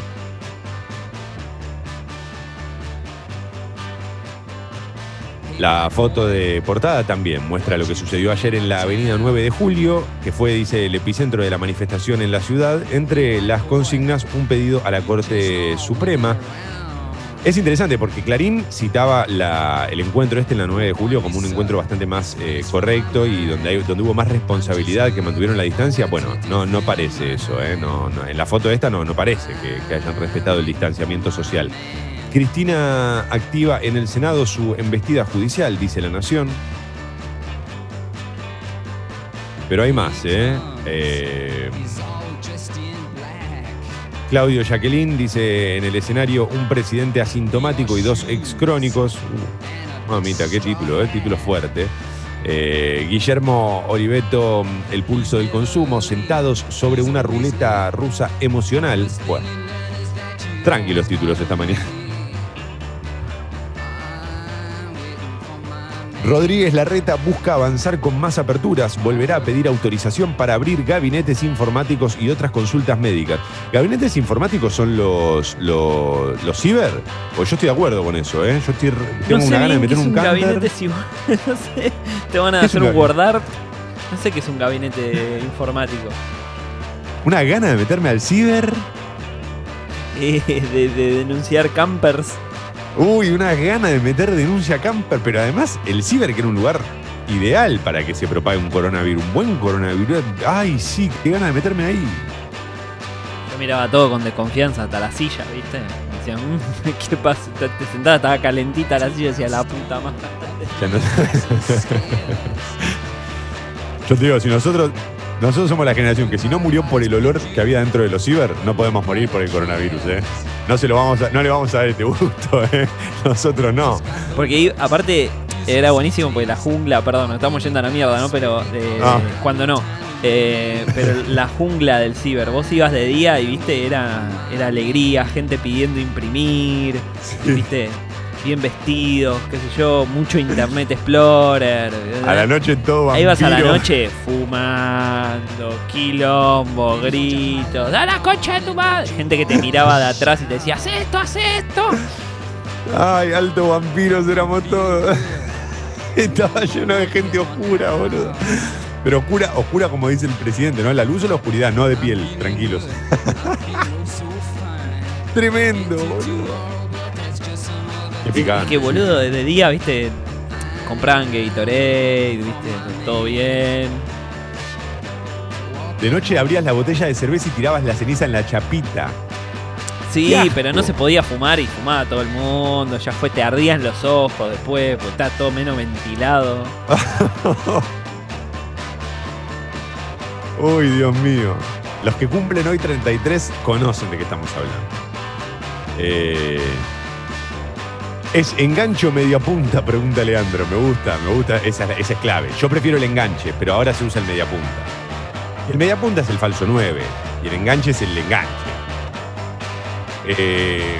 La foto de portada también muestra lo que sucedió ayer en la avenida 9 de Julio, que fue, dice, el epicentro de la manifestación en la ciudad. Entre las consignas, un pedido a la Corte Suprema. Es interesante porque Clarín citaba el encuentro este en la 9 de julio como un encuentro bastante más eh, correcto y donde, hay- donde hubo más responsabilidad, que mantuvieron la distancia. Bueno, no, no parece eso. ¿eh? No, no, en la foto esta no, no parece que hayan respetado el distanciamiento social. Cristina activa en el Senado su embestida judicial, dice La Nación. Pero hay más, ¿eh? Eh, Claudio Jacqueline dice en el escenario un presidente asintomático y dos ex crónicos. Uh, mamita, qué título, ¿eh? título fuerte. Eh, Guillermo Oliveto, El pulso del consumo, sentados sobre una ruleta rusa emocional. Bueno, tranquilos títulos esta mañana. Rodríguez Larreta busca avanzar con más aperturas, volverá a pedir autorización para abrir gabinetes informáticos y otras consultas médicas. ¿Gabinetes informáticos son los, los, los ciber? Pues yo estoy de acuerdo con eso, ¿eh? Yo estoy, tengo no una gana de meter un un gabinete si <laughs> no sé, te van a ¿Qué es hacer un Art. No sé qué es un gabinete informático. Una gana de meterme al ciber. <laughs> Eh, de, de denunciar campers. Uy, una gana de meter denuncia a camper, pero además el ciber que era un lugar ideal para que se propague un coronavirus, un buen coronavirus. Ay, sí, qué gana de meterme ahí. Yo miraba todo con desconfianza hasta la silla, ¿viste? Decía, "Mm, <laughs> ¿qué pasa? Te sentabas, estaba calentita la silla, decía la puta madre. Ya no- <laughs> Yo te digo, si nosotros, nosotros somos la generación que si no murió por el olor que había dentro de los ciber, no podemos morir por el coronavirus, ¿eh? No se lo vamos a, no le vamos a dar este gusto, <laughs> ¿eh? Nosotros no. Porque aparte era buenísimo porque la jungla, perdón, nos estamos yendo a la mierda, ¿no? Pero eh, Ah. cuando no. Eh, pero la jungla del ciber, vos ibas de día y viste, era, era alegría, gente pidiendo imprimir, viste, bien vestidos, qué sé yo, mucho Internet Explorer. A la noche todo Ahí vas a la vampiro. noche fumando, quilombo, gritos, ¡da la concha de tu madre! Gente que te miraba de atrás y te decía, ¡haz esto, haz esto! Ay, alto vampiros éramos todos. <laughs> Estaba lleno de gente oscura, boludo. Pero oscura, oscura como dice el presidente, ¿no? La luz o la oscuridad, no de piel, tranquilos. <laughs> Tremendo, boludo. Es que boludo, de día, viste, compraban Gatorade, viste, todo bien. De noche abrías la botella de cerveza y tirabas la ceniza en la chapita. Sí, pero no se podía fumar y fumaba todo el mundo, ya fue, te ardían los ojos después, porque está todo menos ventilado. <laughs> Uy, Dios mío. Los que cumplen hoy 33 conocen de qué estamos hablando. Eh, ¿Es enganche o media punta? Pregunta Leandro. Me gusta, me gusta. Esa, esa es clave. Yo prefiero el enganche, pero ahora se usa el media punta. El media punta es el falso 9 y el enganche es el enganche. Eh,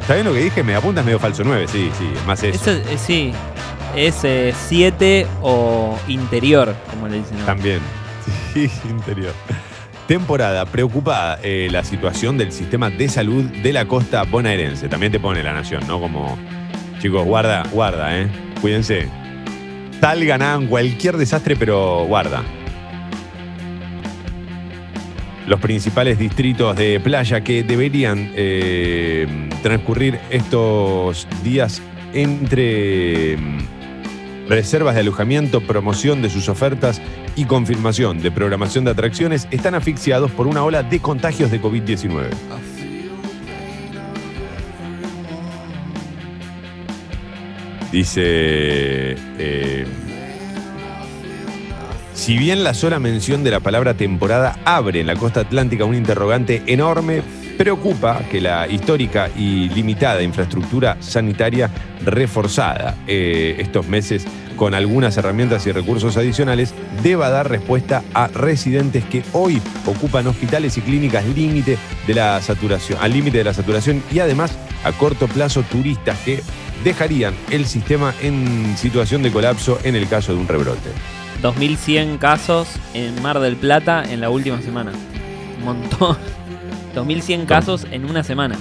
¿Está bien lo que dije? Media punta es medio falso 9, sí, sí. Más eso. Eso, eh, sí. Es 7 o interior, como le dicen. ahora. También. <laughs> Sí, interior. Temporada preocupada eh, la situación del sistema de salud de la costa bonaerense. También te pone la nación, ¿no? Como, chicos, guarda, guarda, ¿eh? Cuídense. Tal ganaban cualquier desastre, pero guarda. Los principales distritos de playa que deberían eh, transcurrir estos días entre reservas de alojamiento, promoción de sus ofertas y confirmación de programación de atracciones están asfixiados por una ola de contagios de COVID-19. Dice, eh, si bien la sola mención de la palabra temporada abre en la costa atlántica un interrogante enorme, preocupa que la histórica y limitada infraestructura sanitaria reforzada eh, estos meses con algunas herramientas y recursos adicionales deba dar respuesta a residentes que hoy ocupan hospitales y clínicas al límite de la saturación y además a corto plazo turistas que dejarían el sistema en situación de colapso en el caso de un rebrote. 2100 casos en Mar del Plata en la última semana. Un montón. 2100 casos en una semana.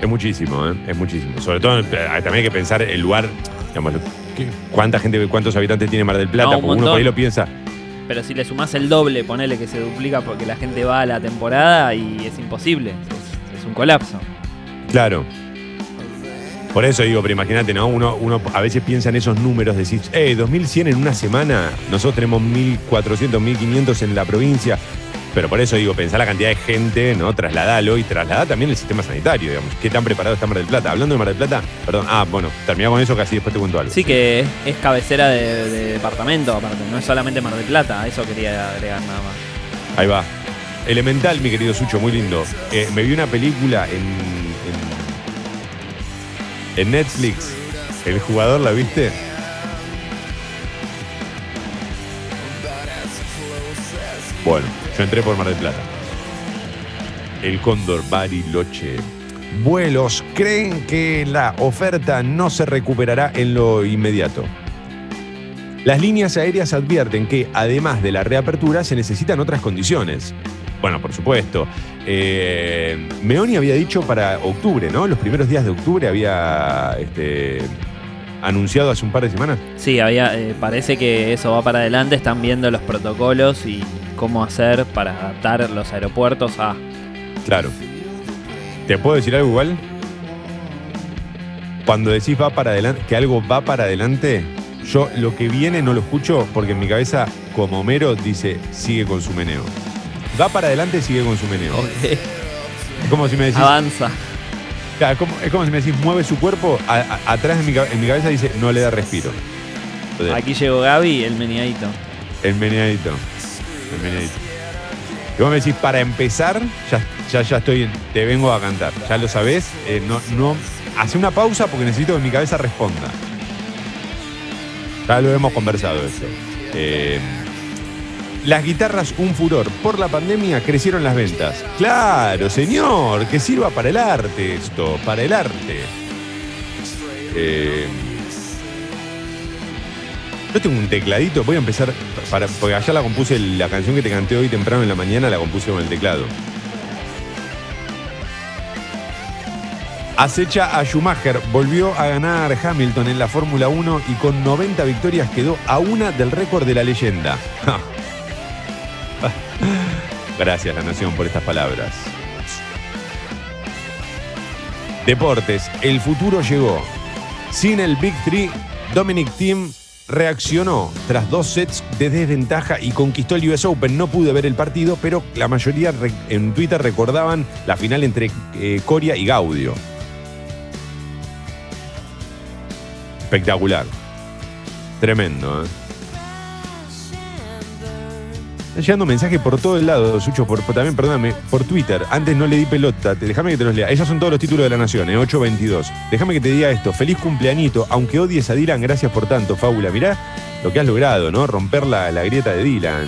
Es muchísimo, ¿eh? es muchísimo. Sobre todo, eh, también hay que pensar el lugar, digamos, ¿qué- cuánta gente, cuántos habitantes tiene Mar del Plata, No, un porque uno por ahí lo piensa. Pero si le sumás el doble, ponele que se duplica porque la gente va a la temporada y es imposible. Es, es un colapso. Claro. Por eso digo, pero imagínate, ¿no? Uno, uno a veces piensa en esos números, decís, eh, 2100 en una semana, nosotros tenemos 1400, 1500 en la provincia. Pero por eso digo, pensá la cantidad de gente, ¿no? Trasladalo y trasladá también el sistema sanitario, digamos. ¿Qué tan preparado está Mar del Plata? Hablando de Mar del Plata, perdón, ah, bueno, terminamos con eso, casi después te cuento algo. Sí que es, es cabecera de, de departamento, aparte. No es solamente Mar del Plata. Eso quería agregar nada más. Ahí va. Elemental, mi querido Sucho, muy lindo. Eh, me vi una película en, en, en Netflix. El jugador, ¿la viste? Bueno, yo entré por Mar del Plata. El Cóndor Bariloche. Vuelos creen que la oferta no se recuperará en lo inmediato. Las líneas aéreas advierten que, además de la reapertura, se necesitan otras condiciones. Bueno, por supuesto. Eh, Meoni había dicho para octubre, ¿no? Los primeros días de octubre había este, anunciado hace un par de semanas. Sí, había, eh, parece que eso va para adelante. Están viendo los protocolos y cómo hacer para adaptar los aeropuertos a. Claro. ¿Te puedo decir algo igual? Cuando decís va para adelante, que algo va para adelante, yo lo que viene no lo escucho porque en mi cabeza, como Homero, dice sigue con su meneo. Va para adelante, sigue con su meneo. Es como si me decís. Avanza. Claro, es, como, es como si me decís mueve su cuerpo, a- a- atrás de mi, ca- en mi cabeza dice no le da respiro. Entonces, Aquí llegó Gaby, el meneadito. el meneadito. El meneadito. Y vos me decís, para empezar, ya, ya, ya estoy, te vengo a cantar. Ya lo sabés. eh, no, no, hace una pausa porque necesito que mi cabeza responda. Ya lo hemos conversado eso. Eh, las guitarras un furor. Por la pandemia crecieron las ventas. Claro, señor, que sirva para el arte esto, para el arte. Eh, yo tengo un tecladito, voy a empezar, para, porque allá la compuse, la canción que te canté hoy temprano en la mañana la compuse con el teclado. Acecha a Schumacher, volvió a ganar Hamilton en la Fórmula 1 y con 90 victorias quedó a una del récord de la leyenda. Gracias, La Nación, por estas palabras. Deportes, el futuro llegó. Sin el Big Three, Dominic Thiem reaccionó tras dos sets de desventaja y conquistó el US Open. No pude ver el partido, pero la mayoría en Twitter recordaban la final entre eh, Coria y Gaudio. Espectacular. Tremendo, ¿eh? Están llegando mensajes por todo el lado, Sucho, por, por- también, perdóname, por Twitter. Antes no le di pelota, déjame que te los lea. Ellos son todos los títulos de la Nación, ¿eh? 822. Déjame que te diga esto. Feliz cumpleañito, aunque odies a Dylan, gracias por tanto, Fábula. Mirá lo que has logrado, ¿no? Romper la, la grieta de Dylan.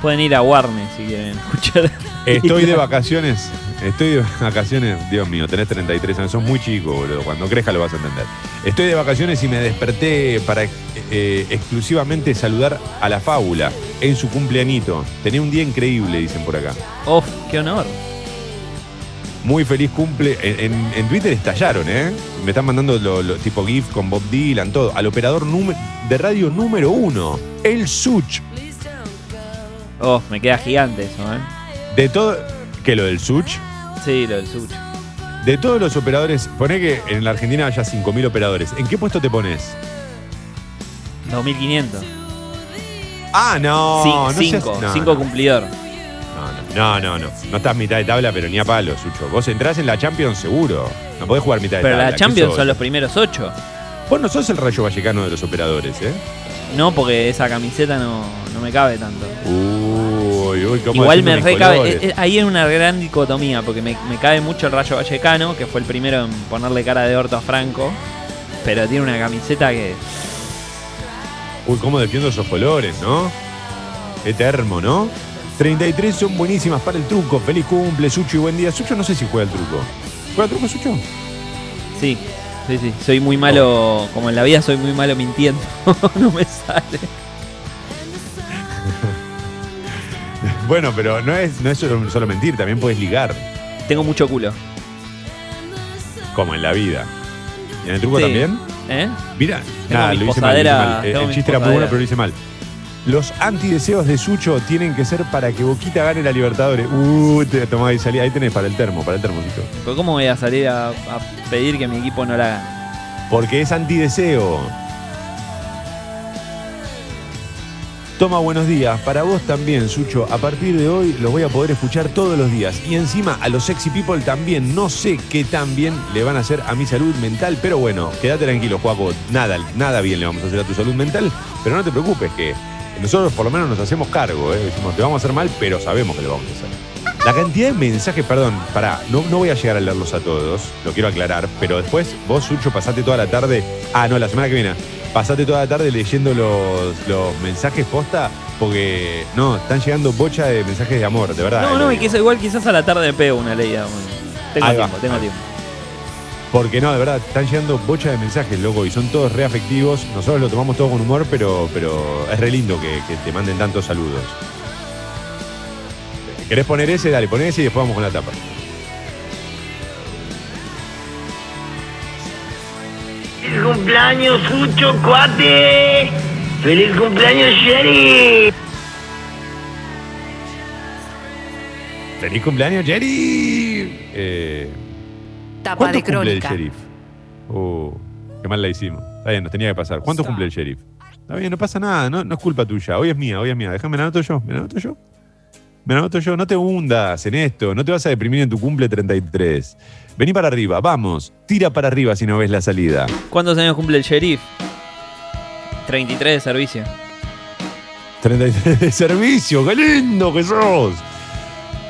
Pueden ir a Warner si quieren <laughs> escuchar. Estoy de vacaciones. Estoy de vacaciones, Dios mío, tenés 33 años, sos muy chico, boludo. Cuando crezca lo vas a entender. Estoy de vacaciones y me desperté para eh, exclusivamente saludar a la fábula en su cumpleañito. Tenía un día increíble, dicen por acá. ¡Oh, qué honor! Muy feliz cumple. En, en- en Twitter estallaron, ¿eh? Me están mandando lo, lo- tipo GIF con Bob Dylan, todo. Al operador de radio número uno, el Such. Oh, me queda gigante eso, ¿eh? De todo. ¿Qué lo del Such? Sí, lo del Such. De todos los operadores, poné que en la Argentina haya 5.000 operadores. ¿En qué puesto te pones? 2500. Ah, no. Cin- no seas- cinco, no, cinco no. cumplidor. No, no, no, no. No estás mitad de tabla, pero ni a palo, Sucho. Vos entrás en la Champions seguro. No podés jugar mitad de Pero tabla. la ¿Qué Champions sos? son los primeros ocho. Vos no sos el rayo vallecano de los operadores, ¿eh? No, porque esa camiseta no, no me cabe tanto. Uy, Igual me recabe. colores. eh, eh, ahí hay una gran dicotomía, porque me, me cabe mucho el Rayo Vallecano, que fue el primero en ponerle cara de orto a Franco. Pero tiene una camiseta que. Uy, cómo defiendo esos colores, ¿no? Eterno, ¿no? 33 son buenísimas para el truco. Feliz cumple, Sucho, y buen día. Sucho no sé si juega el truco. ¿Juega el truco, Sucho? Sí, sí, sí. Soy muy malo. Como en la vida soy muy malo mintiendo. <laughs> no me sale. Bueno, pero no es, no es solo, solo mentir, también puedes ligar, Tengo mucho culo. como en la vida. ¿Y en el truco Sí. también? ¿Eh? Mira, Tengo nada, lo hice mal. lo hice mal. Eh, tengo El chiste era muy bueno, pero lo hice mal. Los antideseos de Sucho tienen que ser para que Boquita gane la Libertadores. Uh, te tomá ahí, salí. Ahí tenés para el termo, para el termo, Sucho. Pero ¿cómo voy a salir a, a pedir que mi equipo no la gane? Porque es antideseo. Toma buenos días. Para vos también, Sucho. A partir de hoy los voy a poder escuchar todos los días. Y encima a los sexy people también. No sé qué tan bien le van a hacer a mi salud mental. Pero bueno, quédate tranquilo, Juaco. Nada, nada bien le vamos a hacer a tu salud mental. Pero no te preocupes que nosotros por lo menos nos hacemos cargo. ¿eh? Decimos, te vamos a hacer mal, pero sabemos que lo vamos a hacer. La cantidad de mensajes, perdón, pará, no, no voy a llegar a leerlos a todos, lo quiero aclarar, pero después vos, Sucho, pasate toda la tarde, ah, no, la semana que viene, pasate toda la tarde leyendo los, los mensajes posta, porque, no, están llegando bocha de mensajes de amor, de verdad. No, eh, no, y digo. que eso igual quizás a la tarde me pego una leída. Tengo Ahí va. tiempo, tengo tiempo. Porque no, de verdad, están llegando bocha de mensajes, loco, y son todos reafectivos. Nosotros lo tomamos todo con humor, pero, pero es re lindo que, que te manden tantos saludos. ¿Querés poner ese? Dale, pon ese y después vamos con la tapa. Cumpleaños, Sucho, cuate! ¡Feliz cumpleaños, Sherry! ¡Feliz cumpleaños, Jerry! Eh, Tapa ¿Cuántos de cumple el crónica. sheriff? Uh, qué mal la hicimos. Está bien, nos tenía que pasar. ¿Cuántos cumple el sheriff? Está bien, no pasa nada, no, no es culpa tuya. Hoy es mía, hoy es mía. Déjame, me la anoto yo, me la anoto yo. Me la anoto yo. No te hundas en esto, no te vas a deprimir en tu cumple 33. Vení para arriba, vamos. Tira para arriba si no ves la salida. ¿Cuántos años cumple el sheriff? 33 de servicio. 33 de servicio, qué lindo que sos.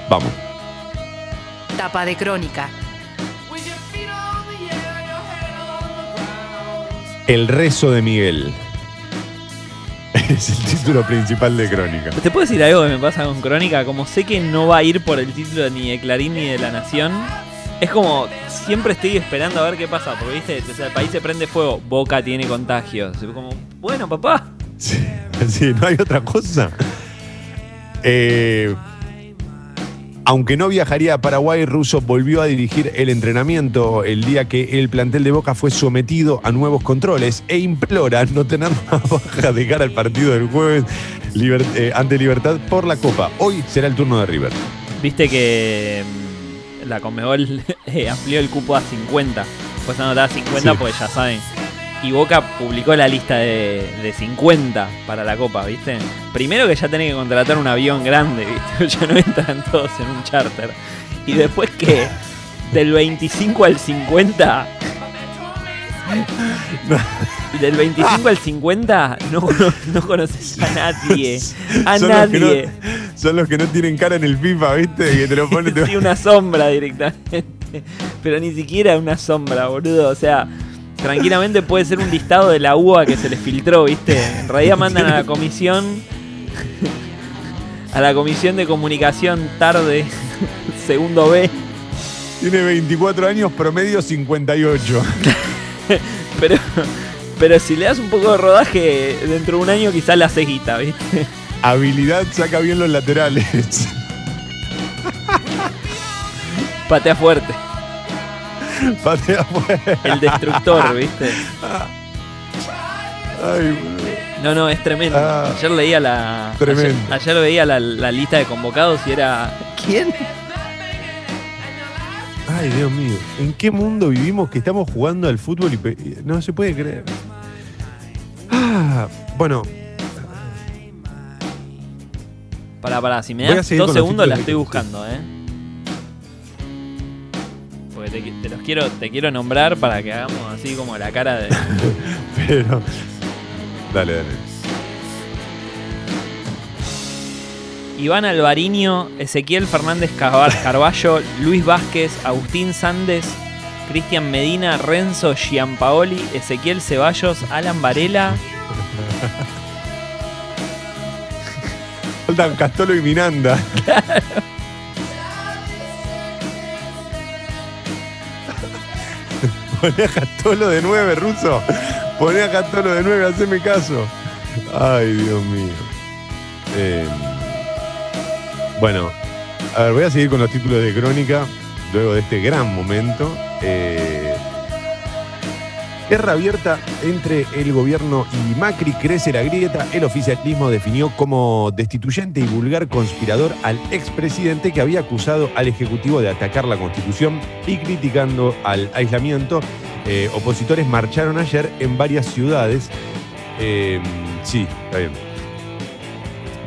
Vamos. Tapa de crónica. El rezo de Miguel. Es el título principal de Crónica. ¿Te puedo decir algo que me pasa con Crónica? Como sé que no va a ir por el título ni de Clarín ni de La Nación, es como siempre estoy esperando a ver qué pasa. Porque, viste, o sea, el país se prende fuego, Boca tiene contagios. Es como, bueno, papá. Sí, <laughs> sí, no hay otra cosa. Eh, aunque no viajaría a Paraguay, Russo volvió a dirigir el entrenamiento el día que el plantel de Boca fue sometido a nuevos controles e implora no tener más baja de cara al partido del jueves liber- eh, ante Libertad por la Copa. Hoy será el turno de River. Viste que la Conmebol <laughs> eh, amplió el cupo a 50. Pues anotaba 50 Sí. porque ya saben. Y Boca publicó la lista de, de 50 para la Copa, ¿viste? Primero que ya tenés que contratar un avión grande, <laughs> ¿viste? Ya no entran todos en un charter. Y después que del 25 al 50... <laughs> Del 25 al 50 no, no, no conoces a nadie. A Son nadie. Son los que no tienen cara en el FIFA, ¿viste? Que te lo ponen. <laughs> Sí, una sombra directamente. Pero ni siquiera una sombra, boludo. O sea, tranquilamente puede ser un listado de la UA que se les filtró, ¿viste? En realidad mandan a la comisión. A la comisión de comunicación tarde, <laughs> segundo B. Tiene 24 años, promedio 58. <laughs> Pero, pero si le das un poco de rodaje dentro de un año, quizás la ceguita, ¿viste? Habilidad saca bien los laterales. <laughs> Patea fuerte. Patea fuerte. El destructor, ¿viste? Ay, boludo. No, no, es tremendo. Ah. ayer leía la. Tremendo. Ayer, ayer veía la, la lista de convocados y era. ¿Quién? Ay, Dios mío. ¿En qué mundo vivimos que estamos jugando al fútbol y no se puede creer? Ah, bueno, Pará, pará, si me das dos segundos la estoy buscando, ¿eh? Porque te, te los quiero, te quiero nombrar para que hagamos así como la cara de. <laughs> pero. Dale, dale. Iván Alvariño, Ezequiel Fernández Carballo, Luis Vázquez, Agustín Sández, Cristian Medina, Renzo Giampaoli, Ezequiel Ceballos, Alan Varela. <laughs> Faltan Castolo y Miranda. <laughs> Poné a Castolo de 9, ruso. Poné a Castolo de 9, haceme caso. Ay, Dios mío. Eh, bueno, a ver, voy a seguir con los títulos de crónica luego de este gran momento. Eh, Guerra abierta entre el gobierno y Macri, crece la grieta. El oficialismo definió como destituyente y vulgar conspirador al expresidente que había acusado al Ejecutivo de atacar la Constitución y criticando al aislamiento. Eh, opositores marcharon ayer en varias ciudades. Eh, sí, está bien.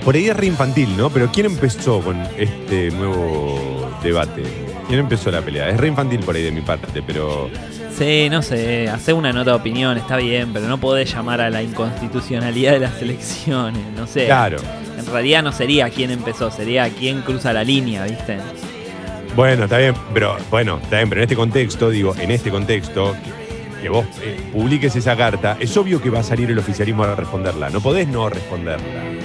Por ahí es re infantil, ¿no? Pero ¿quién empezó con este nuevo debate? ¿Quién empezó la pelea? Es re infantil por ahí de mi parte, pero... Sí, no sé, hacer una nota de opinión está bien, pero no podés llamar a la inconstitucionalidad de las elecciones, no sé. Claro. En realidad no sería quién empezó, sería quién cruza la línea, ¿viste? Bueno, está bien, pero bueno, está bien, pero en este contexto, digo, en este contexto, que, que vos eh, publiques esa carta, es obvio que va a salir el oficialismo a responderla. No podés no responderla.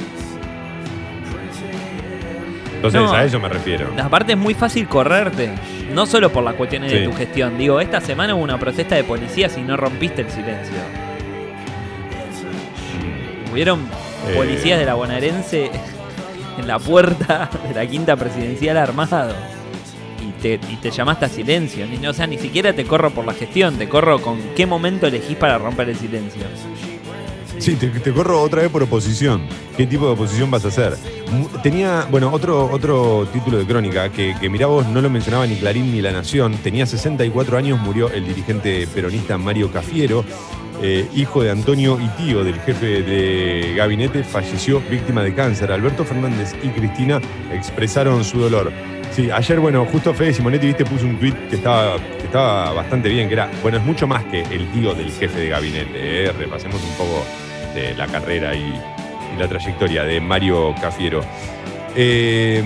Entonces, No. a eso me refiero. Aparte es muy fácil correrte, no solo por las cuestiones de tu gestión. Digo, esta semana hubo una protesta de policías y no rompiste el silencio. Hubieron Eh. policías de la bonaerense <laughs> en la puerta de la quinta presidencial armado. Y te, y te llamaste a silencio. Ni- O sea, ni siquiera te corro por la gestión, te corro con qué momento elegís para romper el silencio. Sí, te, corro otra vez por oposición. ¿Qué tipo de oposición vas a hacer? Tenía, bueno, otro, otro título de crónica que, que mirá vos, no lo mencionaba ni Clarín ni La Nación. Tenía 64 años, murió el dirigente peronista Mario Cafiero, eh, hijo de Antonio y tío del jefe de gabinete, falleció víctima de cáncer. Alberto Fernández y Cristina expresaron su dolor. Sí, ayer, bueno, justo Fede Simonetti, viste, puso un tuit que estaba, que estaba bastante bien, que era, bueno, es mucho más que el tío del jefe de gabinete. ¿eh? Repasemos un poco de la carrera y, la trayectoria de Mario Cafiero. Eh,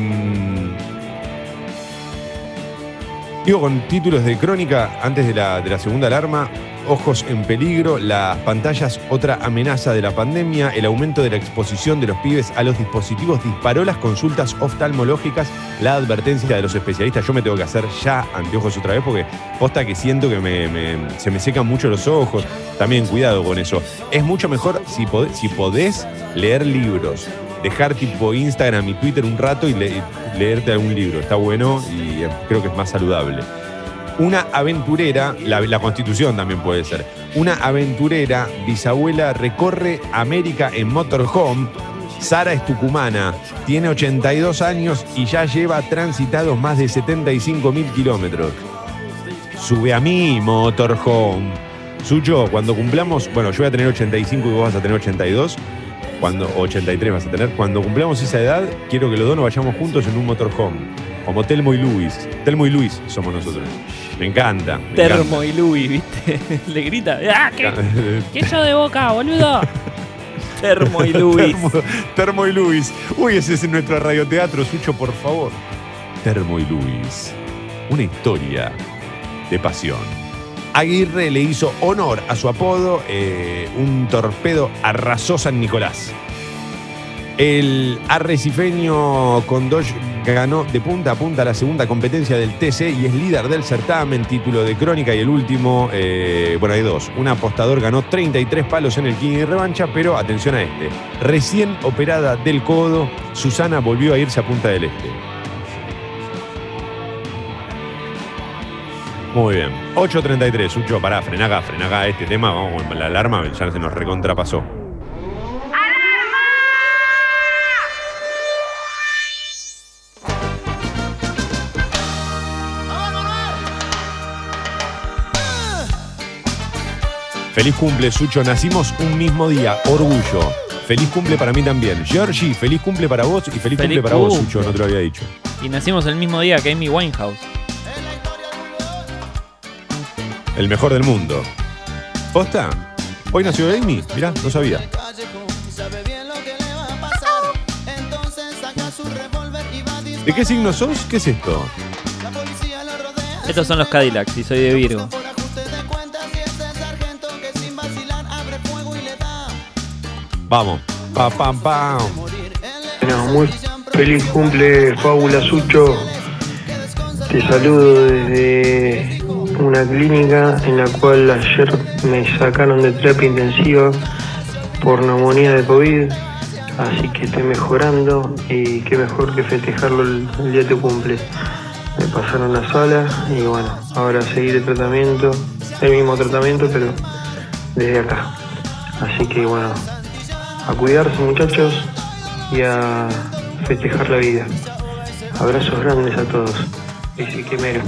digo, con títulos de crónica, antes de la, de la segunda alarma, ojos en peligro, las pantallas, otra amenaza de la pandemia, el aumento de la exposición de los pibes a los dispositivos disparó las consultas oftalmológicas, la advertencia de los especialistas, yo me tengo que hacer ya anteojos otra vez porque posta que siento que me- se me secan mucho los ojos, también cuidado con eso. Es mucho mejor si, pod- si podés leer libros, dejar tipo Instagram y Twitter un rato y, y leerte algún libro, está bueno y eh, creo que es más saludable. Una aventurera, la, constitución también puede ser, una aventurera bisabuela recorre América en motorhome. Sara es tucumana, tiene 82 años y ya lleva transitados más de 75 mil kilómetros. Sube a mi motorhome. Suyo, cuando cumplamos, bueno, yo voy a tener 85 y vos vas a tener 82, cuando, o 83 vas a tener, cuando cumplamos esa edad, quiero que los dos nos vayamos juntos en un motorhome. Como Telmo y Luis. Telmo y Luis somos nosotros. Me encanta. me Termo y Louis, ¿viste? <laughs> Le grita. ¡Ah, qué, yo de boca, boludo! <laughs> Termo y Louis. Termo, Termo y Luis. Uy, ese es nuestro radioteatro, Sucho, por favor. Termo y Luis. Una historia de pasión. Aguirre le hizo honor a su apodo. eh, un torpedo arrasó San Nicolás. El arrecifeño Condoy ganó de punta a punta la segunda competencia del TC y es líder del certamen, título de crónica y el último, eh, bueno, hay dos. Un apostador ganó 33 palos en el King y revancha, pero atención a este. Recién operada del codo, Susana volvió a irse a Punta del Este. Muy bien. 8.33, Sucho, pará, frená acá este tema. Vamos la alarma, ya se nos recontrapasó. Feliz cumple, Sucho. Nacimos un mismo día. Orgullo. Feliz cumple para mí también. Georgie, feliz cumple para vos y feliz, Feliz cumple para vos. Sucho. No te lo había dicho. Y nacimos el mismo día que Amy Winehouse. El mejor del mundo. ¿Posta? Hoy nació Amy. Mirá, no sabía. ¿De qué signo sos? ¿Qué es esto? Estos son los Cadillacs y soy de Virgo. Vamos. Pa, pam, pam. Bueno, muy feliz cumple, Fábula Sucho. Te saludo desde una clínica en la cual ayer me sacaron de terapia intensiva por neumonía de COVID. Así que estoy mejorando y qué mejor que festejarlo el, el día de tu cumple. Me pasaron la sala y bueno, ahora seguir el tratamiento, el mismo tratamiento, pero desde acá. Así que bueno, a cuidarse muchachos y a festejar la vida. Abrazos grandes a todos. Ese quemero.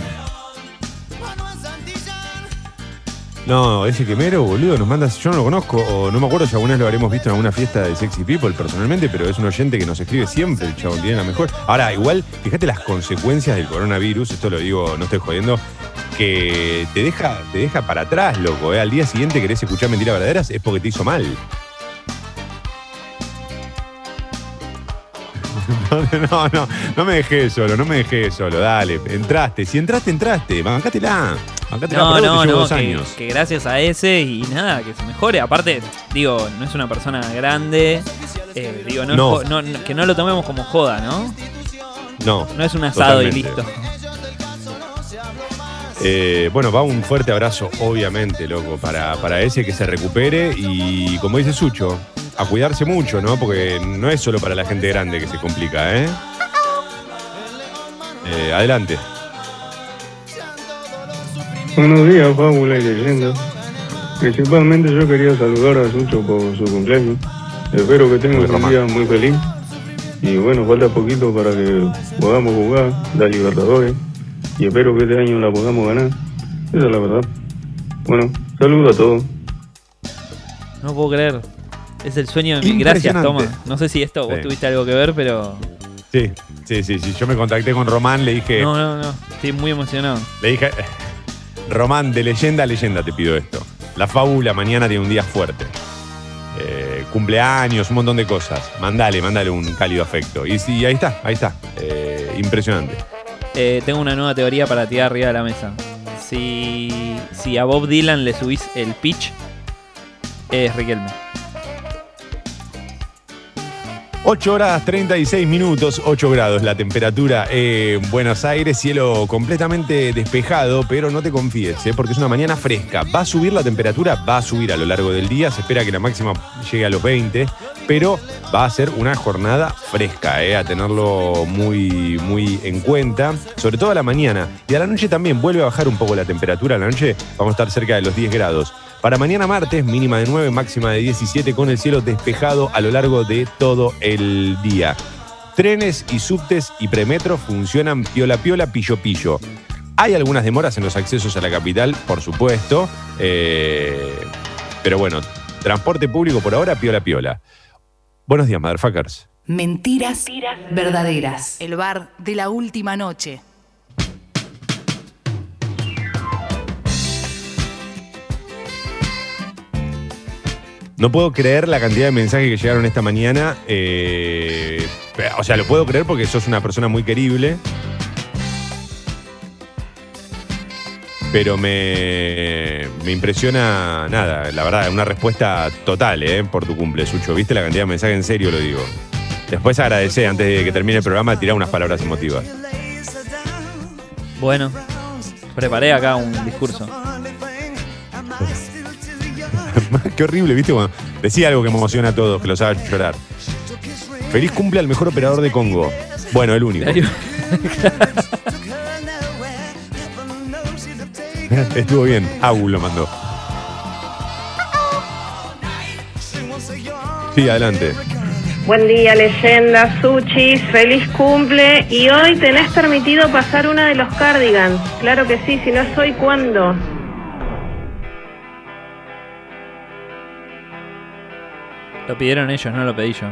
No, ese quemero, boludo, nos manda. Yo no lo conozco, o no me acuerdo si alguna vez lo habremos visto en alguna fiesta de Sexy People personalmente, pero es un oyente que nos escribe siempre, el chabón tiene la mejor. Ahora, igual, fíjate las consecuencias del coronavirus, esto lo digo, no estoy jodiendo, que te deja, te deja para atrás, loco. ¿eh? Al día siguiente querés escuchar mentiras verdaderas, es porque te hizo mal. <laughs> No, no, no, me dejé solo, no me dejé solo, dale, entraste. Si entraste, entraste, bancátela. Bancátela, No, no, no, dos que, años. que gracias a ese y nada, que se mejore. Aparte, digo, no es una persona grande. eh, digo, no, que no lo tomemos como joda, ¿no? No. No es un asado y listo. Eh, bueno, va un fuerte abrazo, obviamente, loco, para, para ese que se recupere y, como dice Sucho, a cuidarse mucho, ¿no? Porque no es solo para la gente grande que se complica, ¿eh? Eh, adelante. Buenos días, Fábula y Leyenda. Principalmente yo quería saludar a Sucho por su cumpleaños. Espero que tenga un día muy feliz. Y bueno, falta poquito para que podamos jugar la Libertadores. Y espero que este año la podamos ganar. Esa es la verdad. Bueno, saludo a todos. No puedo creer. Es el sueño de mi. Gracias, Toma. No sé si esto vos Sí. tuviste algo que ver, pero. Sí, sí, sí, sí. Yo me contacté con Román, le dije. No, no, no. Estoy muy emocionado. Le dije. Román, de leyenda a leyenda te pido esto. La fábula mañana tiene un día fuerte. Eh, cumpleaños, un montón de cosas. Mandale, mandale un cálido afecto. Y sí, ahí está, ahí está. Eh, impresionante. Eh, tengo una nueva teoría para tirar arriba de la mesa. Si, si a Bob Dylan le subís el pitch, es Riquelme. 8 horas 36 minutos, 8 grados la temperatura en Buenos Aires, cielo completamente despejado, pero no te confíes, ¿eh? porque es una mañana fresca. Va a subir la temperatura, va a subir a lo largo del día, se espera que la máxima llegue a los 20, pero va a ser una jornada fresca, ¿eh? a tenerlo muy, muy en cuenta, sobre todo a la mañana. Y a la noche también vuelve a bajar un poco la temperatura, a la noche vamos a estar cerca de los 10 grados. Para mañana martes, mínima de 9, máxima de 17, con el cielo despejado a lo largo de todo el día. Trenes y subtes y premetro funcionan piola piola, pillo pillo. Hay algunas demoras en los accesos a la capital, por supuesto, eh, pero bueno, transporte público por ahora, piola piola. Buenos días, motherfuckers. Mentiras verdaderas. El bar de la última noche. No puedo creer la cantidad de mensajes que llegaron esta mañana. eh, o sea, lo puedo creer porque sos una persona muy querible. Pero me, me impresiona, nada, la verdad, una respuesta total, ¿eh? Por tu cumple, Sucho. ¿Viste la cantidad de mensajes? En serio lo digo. Después agradecé, antes de que termine el programa, tirar unas palabras emotivas. Bueno, preparé acá un discurso. <laughs> Qué horrible, ¿viste? Bueno, decía algo que me emociona a todos, que los haga llorar. Feliz cumple al mejor operador de Congo. Bueno, el único. <laughs> Estuvo bien. Agu lo mandó. Sí, adelante. Buen día, leyenda, Suchis, feliz cumple. Y hoy tenés permitido pasar una de los cardigans. Claro que sí, si no es hoy, ¿cuándo? Lo pidieron ellos, no lo pedí yo.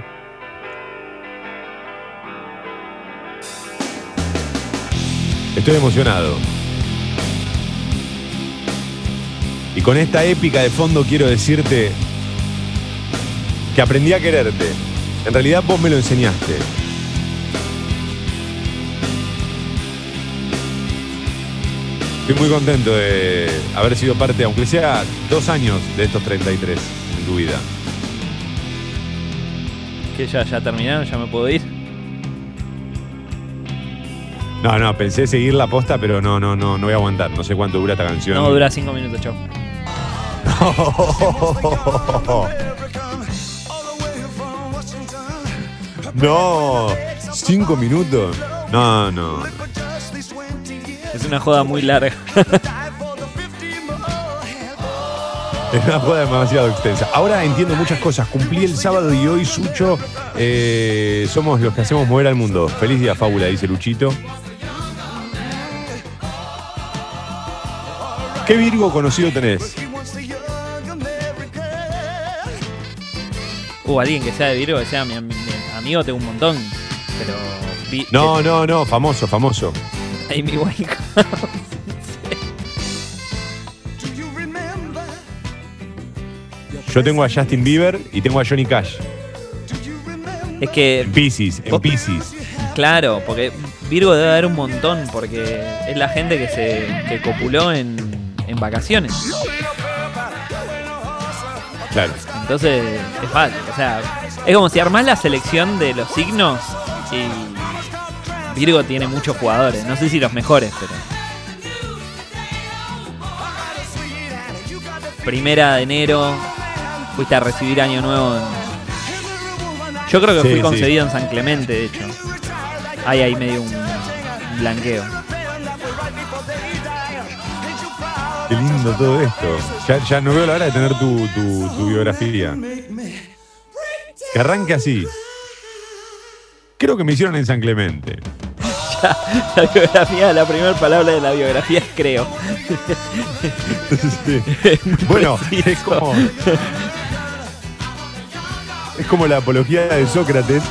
Estoy emocionado. Y con esta épica de fondo quiero decirte que aprendí a quererte. En realidad vos me lo enseñaste. Estoy muy contento de haber sido parte, aunque sea dos años de estos 33 en tu vida. ¿Que ya, ya terminaron? ¿Ya me puedo ir? No, no, pensé seguir la posta, pero no, no, no, no voy a aguantar. No sé cuánto dura esta canción. No, dura cinco minutos, chao. <laughs> No, cinco minutos. No, no. no. Es una joda muy larga. <laughs> Es <laughs> una joda demasiado extensa. Ahora entiendo muchas cosas. Cumplí el sábado y hoy, Sucho, eh, somos los que hacemos mover al mundo. Feliz día, fábula, dice Luchito. ¿Qué Virgo conocido tenés? Uh, alguien que sea de Virgo, que sea mi, mi- mi amigo, tengo un montón. Pero. vi- No, no, no, famoso, famoso. <laughs> Amy Winehouse. Yo tengo a Justin Bieber y tengo a Johnny Cash. Es que. En Pisces, en Pisces. Claro, porque Virgo debe haber un montón, porque es la gente que se que copuló en, en vacaciones. Claro. Entonces, es fácil. O sea, es como si armás la selección de los signos y Virgo tiene muchos jugadores. No sé si los mejores, pero. Primera de enero, fuiste a recibir Año Nuevo. en- Yo creo que Sí, fui sí. concebido en San Clemente, de hecho. Hay ahí medio un un blanqueo. Qué lindo todo esto. Ya, ya no veo la hora de tener tu, tu- tu biografía. Que arranque así. Creo que me hicieron en San Clemente. La biografía, la primera palabra de la biografía es creo. <laughs> Sí. Bueno, es como. Es como la apología de Sócrates,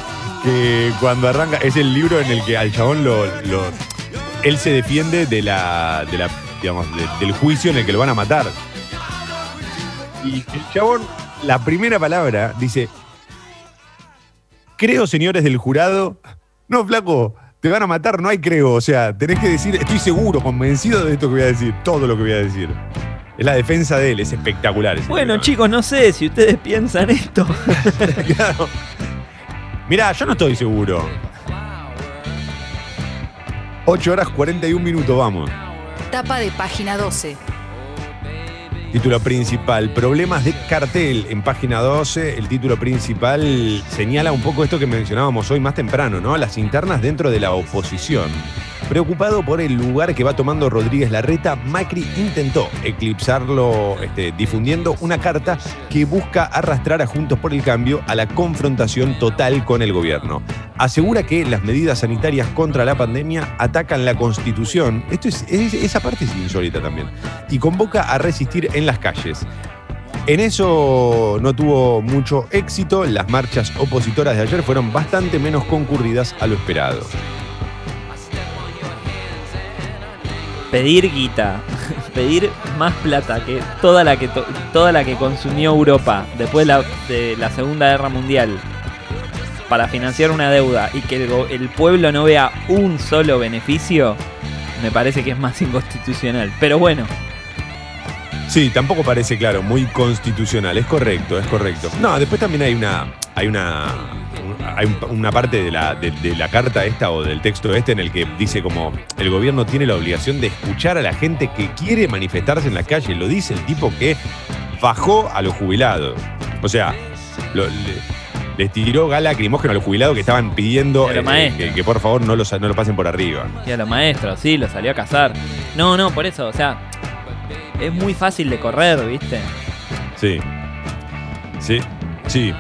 que cuando arranca. Es el libro en el que al chabón lo. él se defiende del juicio en el que lo van a matar. Y el chabón, la primera palabra, dice. Creo, señores del jurado. No, flaco, te van a matar, no hay creo. O sea, tenés que decir, estoy seguro, convencido de esto que voy a decir, todo lo que voy a decir. Es la defensa de él, es espectacular. ese Bueno, chicos, no sé si ustedes piensan esto. <laughs> Claro. Mirá, yo no estoy seguro. 8 horas 41 minutos, vamos. Tapa de página 12. Título principal, problemas de cartel. En página 12, el título principal señala un poco esto que mencionábamos hoy más temprano, ¿no? Las internas dentro de la oposición. Preocupado por el lugar que va tomando Rodríguez Larreta, Macri intentó eclipsarlo este, difundiendo una carta que busca arrastrar a Juntos por el Cambio a la confrontación total con el gobierno. Asegura que las medidas sanitarias contra la pandemia atacan la Constitución. Esto es, es- esa parte es insólita también. Y convoca a resistir en las calles. En eso no tuvo mucho éxito. Las marchas opositoras de ayer fueron bastante menos concurridas a lo esperado. Pedir guita, pedir más plata que toda la que to- toda la que consumió Europa después de la, Segunda Guerra Mundial para financiar una deuda y que el pueblo no vea un solo beneficio, me parece que es más <laughs> inconstitucional. Pero bueno, Sí, tampoco parece claro, muy constitucional. Es correcto, es correcto. No, después también hay una, hay una, hay un- una parte de la, de, de la carta esta o del texto este en el que dice como el gobierno tiene la obligación de escuchar a la gente que quiere manifestarse en la calle. Lo dice el tipo que bajó a los jubilados. O sea, lo- le- les tiró gas lacrimógeno a los jubilados que estaban pidiendo eh, que, que por favor no, los, no lo pasen por arriba. Y a los maestros, sí, lo salió a cazar. No, no, por eso, o sea, es muy fácil de correr, ¿viste? Sí. Sí, sí,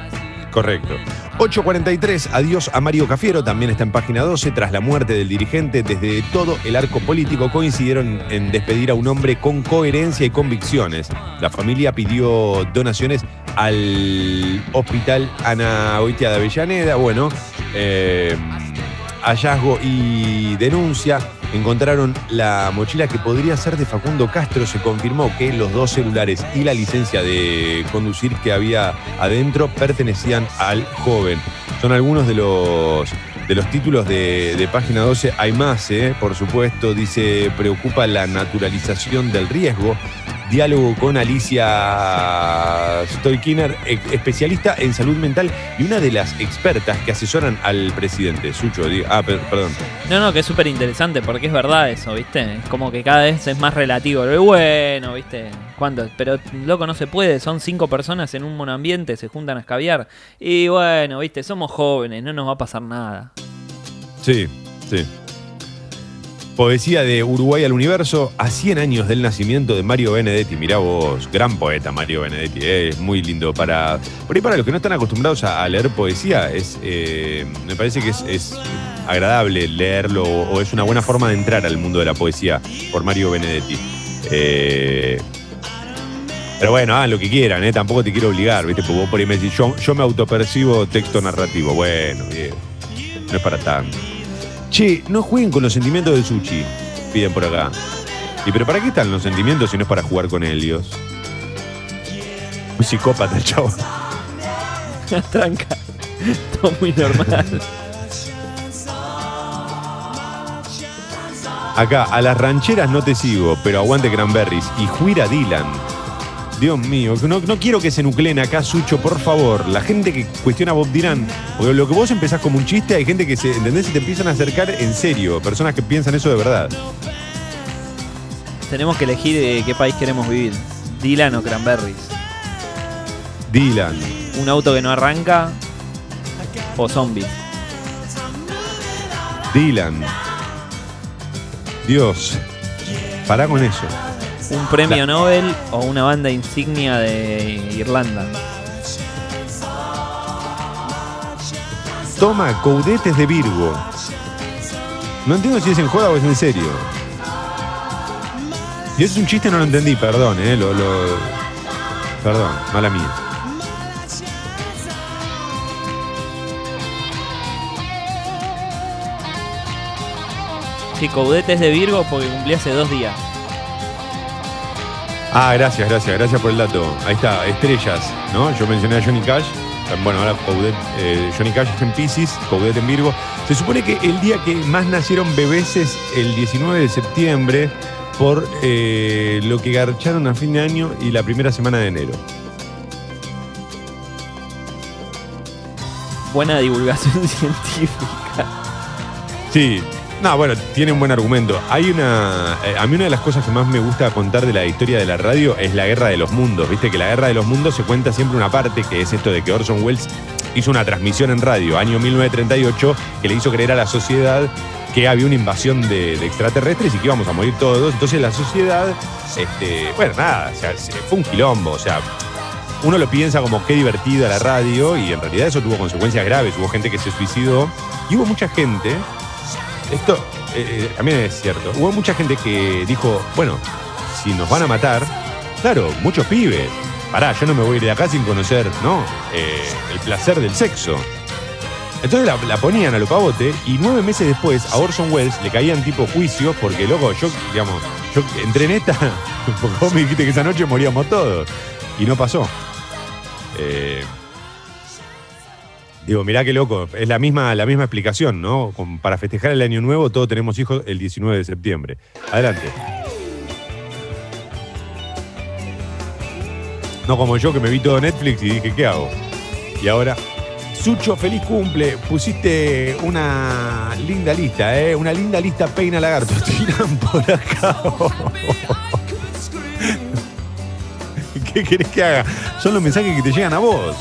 correcto. 8.43, adiós a Mario Cafiero, también está en página 12. Tras la muerte del dirigente, desde todo el arco político coincidieron en despedir a un hombre con coherencia y convicciones. La familia pidió donaciones al hospital Ana Oitia de Avellaneda. Bueno, eh, hallazgo y denuncia. Encontraron la mochila que podría ser de Facundo Castro. Se confirmó que los dos celulares y la licencia de conducir que había adentro pertenecían al joven. Son algunos de los, de los títulos de, página 12. Hay más, ¿eh? por supuesto. Dice, preocupa la naturalización del riesgo. Diálogo con Alicia Stoikiner, e- especialista en salud mental y una de las expertas que asesoran al presidente. Sucho, ah, per- perdón. No, no, que es súper interesante porque es verdad eso, ¿viste? Es como que cada vez es más relativo. Lo bueno, ¿viste? ¿Cuánto? Pero loco, no se puede. Son cinco personas en un monoambiente, se juntan a escabiar. Y bueno, ¿viste? Somos jóvenes, no nos va a pasar nada. Sí, sí. Poesía de Uruguay al Universo, a 100 años del nacimiento de Mario Benedetti. Mirá vos, gran poeta Mario Benedetti, eh, es muy lindo. Para, por ahí para los que no están acostumbrados a, leer poesía, es, eh, me parece que es, agradable leerlo o, es una buena forma de entrar al mundo de la poesía por Mario Benedetti. Eh, pero bueno, hagan lo que quieran, tampoco te quiero obligar, ¿viste? Porque vos por ahí me decís, yo, yo me autopercibo texto narrativo. Bueno, bien, no es para tanto. Che, no jueguen con los sentimientos del sushi, piden por acá. ¿Y pero para qué están los sentimientos si no es para jugar con Helios? Un psicópata el chavo. <laughs> Tranca. Todo muy normal. Acá, a las rancheras no te sigo, pero aguante Cranberries. Y Juira Dylan. Dios mío, no, no quiero que se nucleen acá, Sucho, por favor. La gente que cuestiona a Bob Dylan, porque lo que vos empezás como un chiste, hay gente que se, ¿entendés? Y te empiezan a acercar en serio, personas que piensan eso de verdad. Tenemos que elegir de qué país queremos vivir. Dylan o Cranberries. Dylan. Un auto que no arranca o zombies. Dylan. Dios. Pará con eso. Un premio Nobel o una banda insignia de Irlanda. Toma coudetes de Virgo. No entiendo si es en joda o es en serio. Y eso es un chiste, no lo entendí, perdón, eh. Lo, lo- Perdón, mala mía. Sí, Coudetes de Virgo porque cumplí hace dos días. Ah, gracias, gracias, gracias por el dato. Ahí está, estrellas, ¿no? Yo mencioné a Johnny Cash. Bueno, ahora Coudet, eh, Johnny Cash es en Pisces, Coudet en Virgo. Se supone que el día que más nacieron bebés es el 19 de septiembre por eh, lo que garcharon a fin de año y la primera semana de enero. Buena divulgación <laughs> científica. Sí, no, bueno, tiene un buen argumento. Hay una. eh, a mí una de las cosas que más me gusta contar de la historia de la radio es la guerra de los mundos. Viste que la guerra de los mundos se cuenta siempre una parte, que es esto de que Orson Welles hizo una transmisión en radio, año 1938, que le hizo creer a la sociedad que había una invasión de, extraterrestres y que íbamos a morir todos. Entonces la sociedad, este, bueno, nada, o sea, se- fue un quilombo, o sea, uno lo piensa como qué divertida la radio y en realidad eso tuvo consecuencias graves. Hubo gente que se suicidó y hubo mucha gente, esto eh, también es cierto, hubo mucha gente que dijo, bueno, si nos van a matar, claro, muchos pibes. Pará, yo no me voy a ir de acá sin conocer, ¿no? Eh, el placer del sexo. Entonces la, la ponían a lo pavote y nueve meses después a Orson Welles le caían tipo juicios porque, loco, yo, digamos, yo entré en esta porque <laughs> vos me dijiste que esa noche moríamos todos. Y no pasó. Eh, digo, mirá qué loco, es la misma, la misma explicación, ¿no? Para festejar el año nuevo todos tenemos hijos el 19 de septiembre. Adelante. No como yo que me vi todo Netflix y dije, ¿qué hago? Y ahora Sucho, feliz cumple. Pusiste una linda lista, ¿eh? Una linda lista peina lagarto. <laughs> Tiran por acá. <laughs> ¿Qué querés que haga? Son los mensajes que te llegan a vos.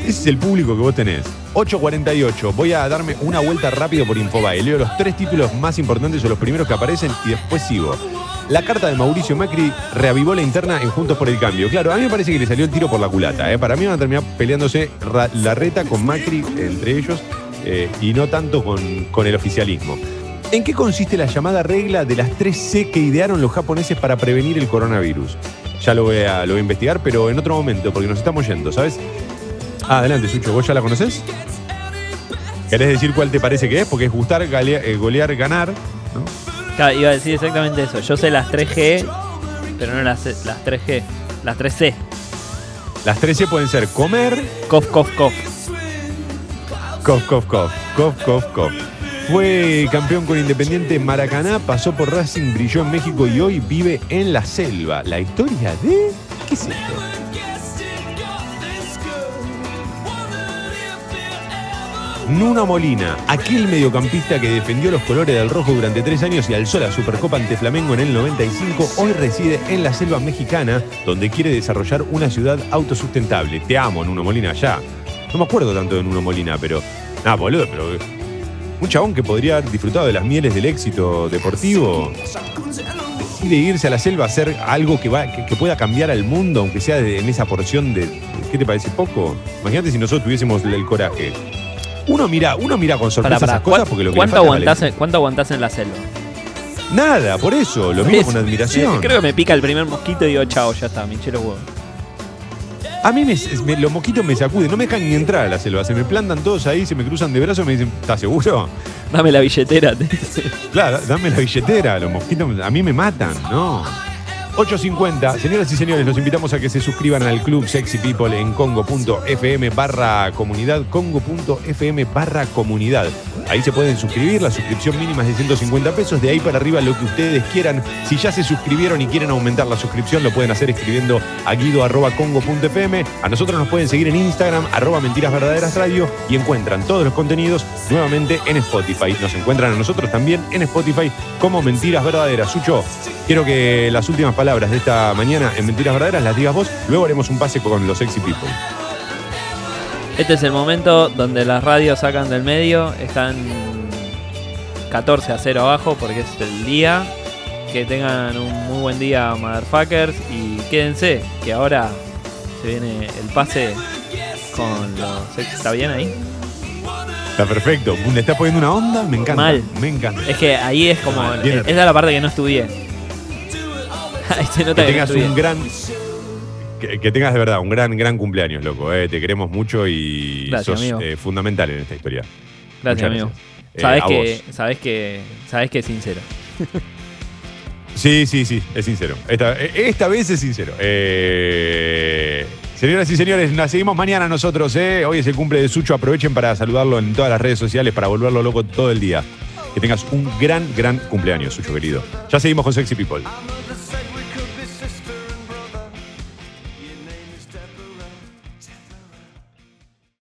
Ese es el público que vos tenés. 8.48. Voy a darme una vuelta rápido por Infobae. Leo los tres títulos más importantes o los primeros que aparecen y después sigo. La carta de Mauricio Macri reavivó la interna en Juntos por el Cambio. Claro, a mí me parece que le salió el tiro por la culata. ¿eh? Para mí van a terminar peleándose la reta con Macri entre ellos eh, y no tanto con, con el oficialismo. ¿En qué consiste la llamada regla de las 3 C que idearon los japoneses para prevenir el coronavirus? Ya lo voy a, lo voy a investigar, pero en otro momento, porque nos estamos yendo, ¿sabes? Ah, adelante, Sucho, ¿vos ya la conoces? ¿Querés decir cuál te parece que es? Porque es gustar, eh, golear, ganar. Claro, iba a decir exactamente eso. Yo sé las 3G, pero no las, las 3G. Las 3C. Las 3 C pueden ser comer, Cof, cof, cof. Cof, cof, cof, cof, cof, cof. Fue campeón con Independiente Maracaná, pasó por Racing, brilló en México y hoy vive en la selva. La historia de... ¿Qué es esto? Nuno Molina, aquel mediocampista que defendió los colores del rojo durante tres años y alzó la Supercopa ante Flamengo en el 95, hoy reside en la selva mexicana, donde quiere desarrollar una ciudad autosustentable. Te amo, Nuno Molina, ya. No me acuerdo tanto de Nuno Molina, pero. Nada, boludo, pero. Un chabón que podría haber disfrutado de las mieles del éxito deportivo. Decide irse a la selva a hacer algo que, va, que, pueda cambiar al mundo, aunque sea de- en esa porción de. ¿Qué te parece poco? Imagínate si nosotros tuviésemos el coraje. Uno mira, uno mira con sorpresa pará, esas cosas ¿cuán- porque lo que le ¿cuánto, falta aguantás, valentía. en- ¿Cuánto aguantás en la selva? Nada, por eso, lo miro con Es- admiración. eh, Creo que me pica el primer mosquito y digo, chao, ya está, me hinché los huevos. A mí me- me- los mosquitos me sacuden, no me dejan ni entrar a la selva. Se me plantan todos ahí, se me cruzan de brazos y me dicen, ¿estás seguro? Dame la billetera. Claro, dame la billetera, los mosquitos a mí me matan, ¿no? 8.50, señoras y señores, los invitamos a que se suscriban al Club Sexy People en congo.fm barra comunidad, congo.fm barra comunidad. Ahí se pueden suscribir, la suscripción mínima es de 150 pesos, de ahí para arriba lo que ustedes quieran. Si ya se suscribieron y quieren aumentar la suscripción, lo pueden hacer escribiendo a guido.congo.fm. A nosotros nos pueden seguir en Instagram, arroba mentiras verdaderas radio, y encuentran todos los contenidos nuevamente en Spotify. Nos encuentran a nosotros también en Spotify como Mentiras Verdaderas. Sucho, quiero que las últimas palabras de esta mañana en Mentiras Verdaderas las digas vos, luego haremos un pase con los sexy people. Este es el momento donde las radios sacan del medio, están 14 a 0 abajo porque es el día. Que tengan un muy buen día, motherfuckers, y quédense, que ahora se viene el pase con los... ¿Está bien ahí? Está perfecto. ¿Le estás poniendo una onda? Me encanta. Mal. Me encanta. Es que ahí es como... Esa es la parte que no estudié. <laughs> Ahí se nota que tengas un gran. Que, que tengas de verdad un gran, gran cumpleaños, loco. eh. Te queremos mucho y Gracias, sos eh, fundamental en esta historia. Gracias, Muchas amigo. Eh, Sabes que, sabes que, sabes que es sincero. Sí, sí, sí, es sincero. Esta, esta vez es sincero. Eh, señoras y señores, nos seguimos mañana nosotros. eh. Hoy es el cumple de Sucho. Aprovechen para saludarlo en todas las redes sociales para volverlo loco todo el día. Que tengas un gran, gran cumpleaños, Sucho querido. Ya seguimos con Sexy People.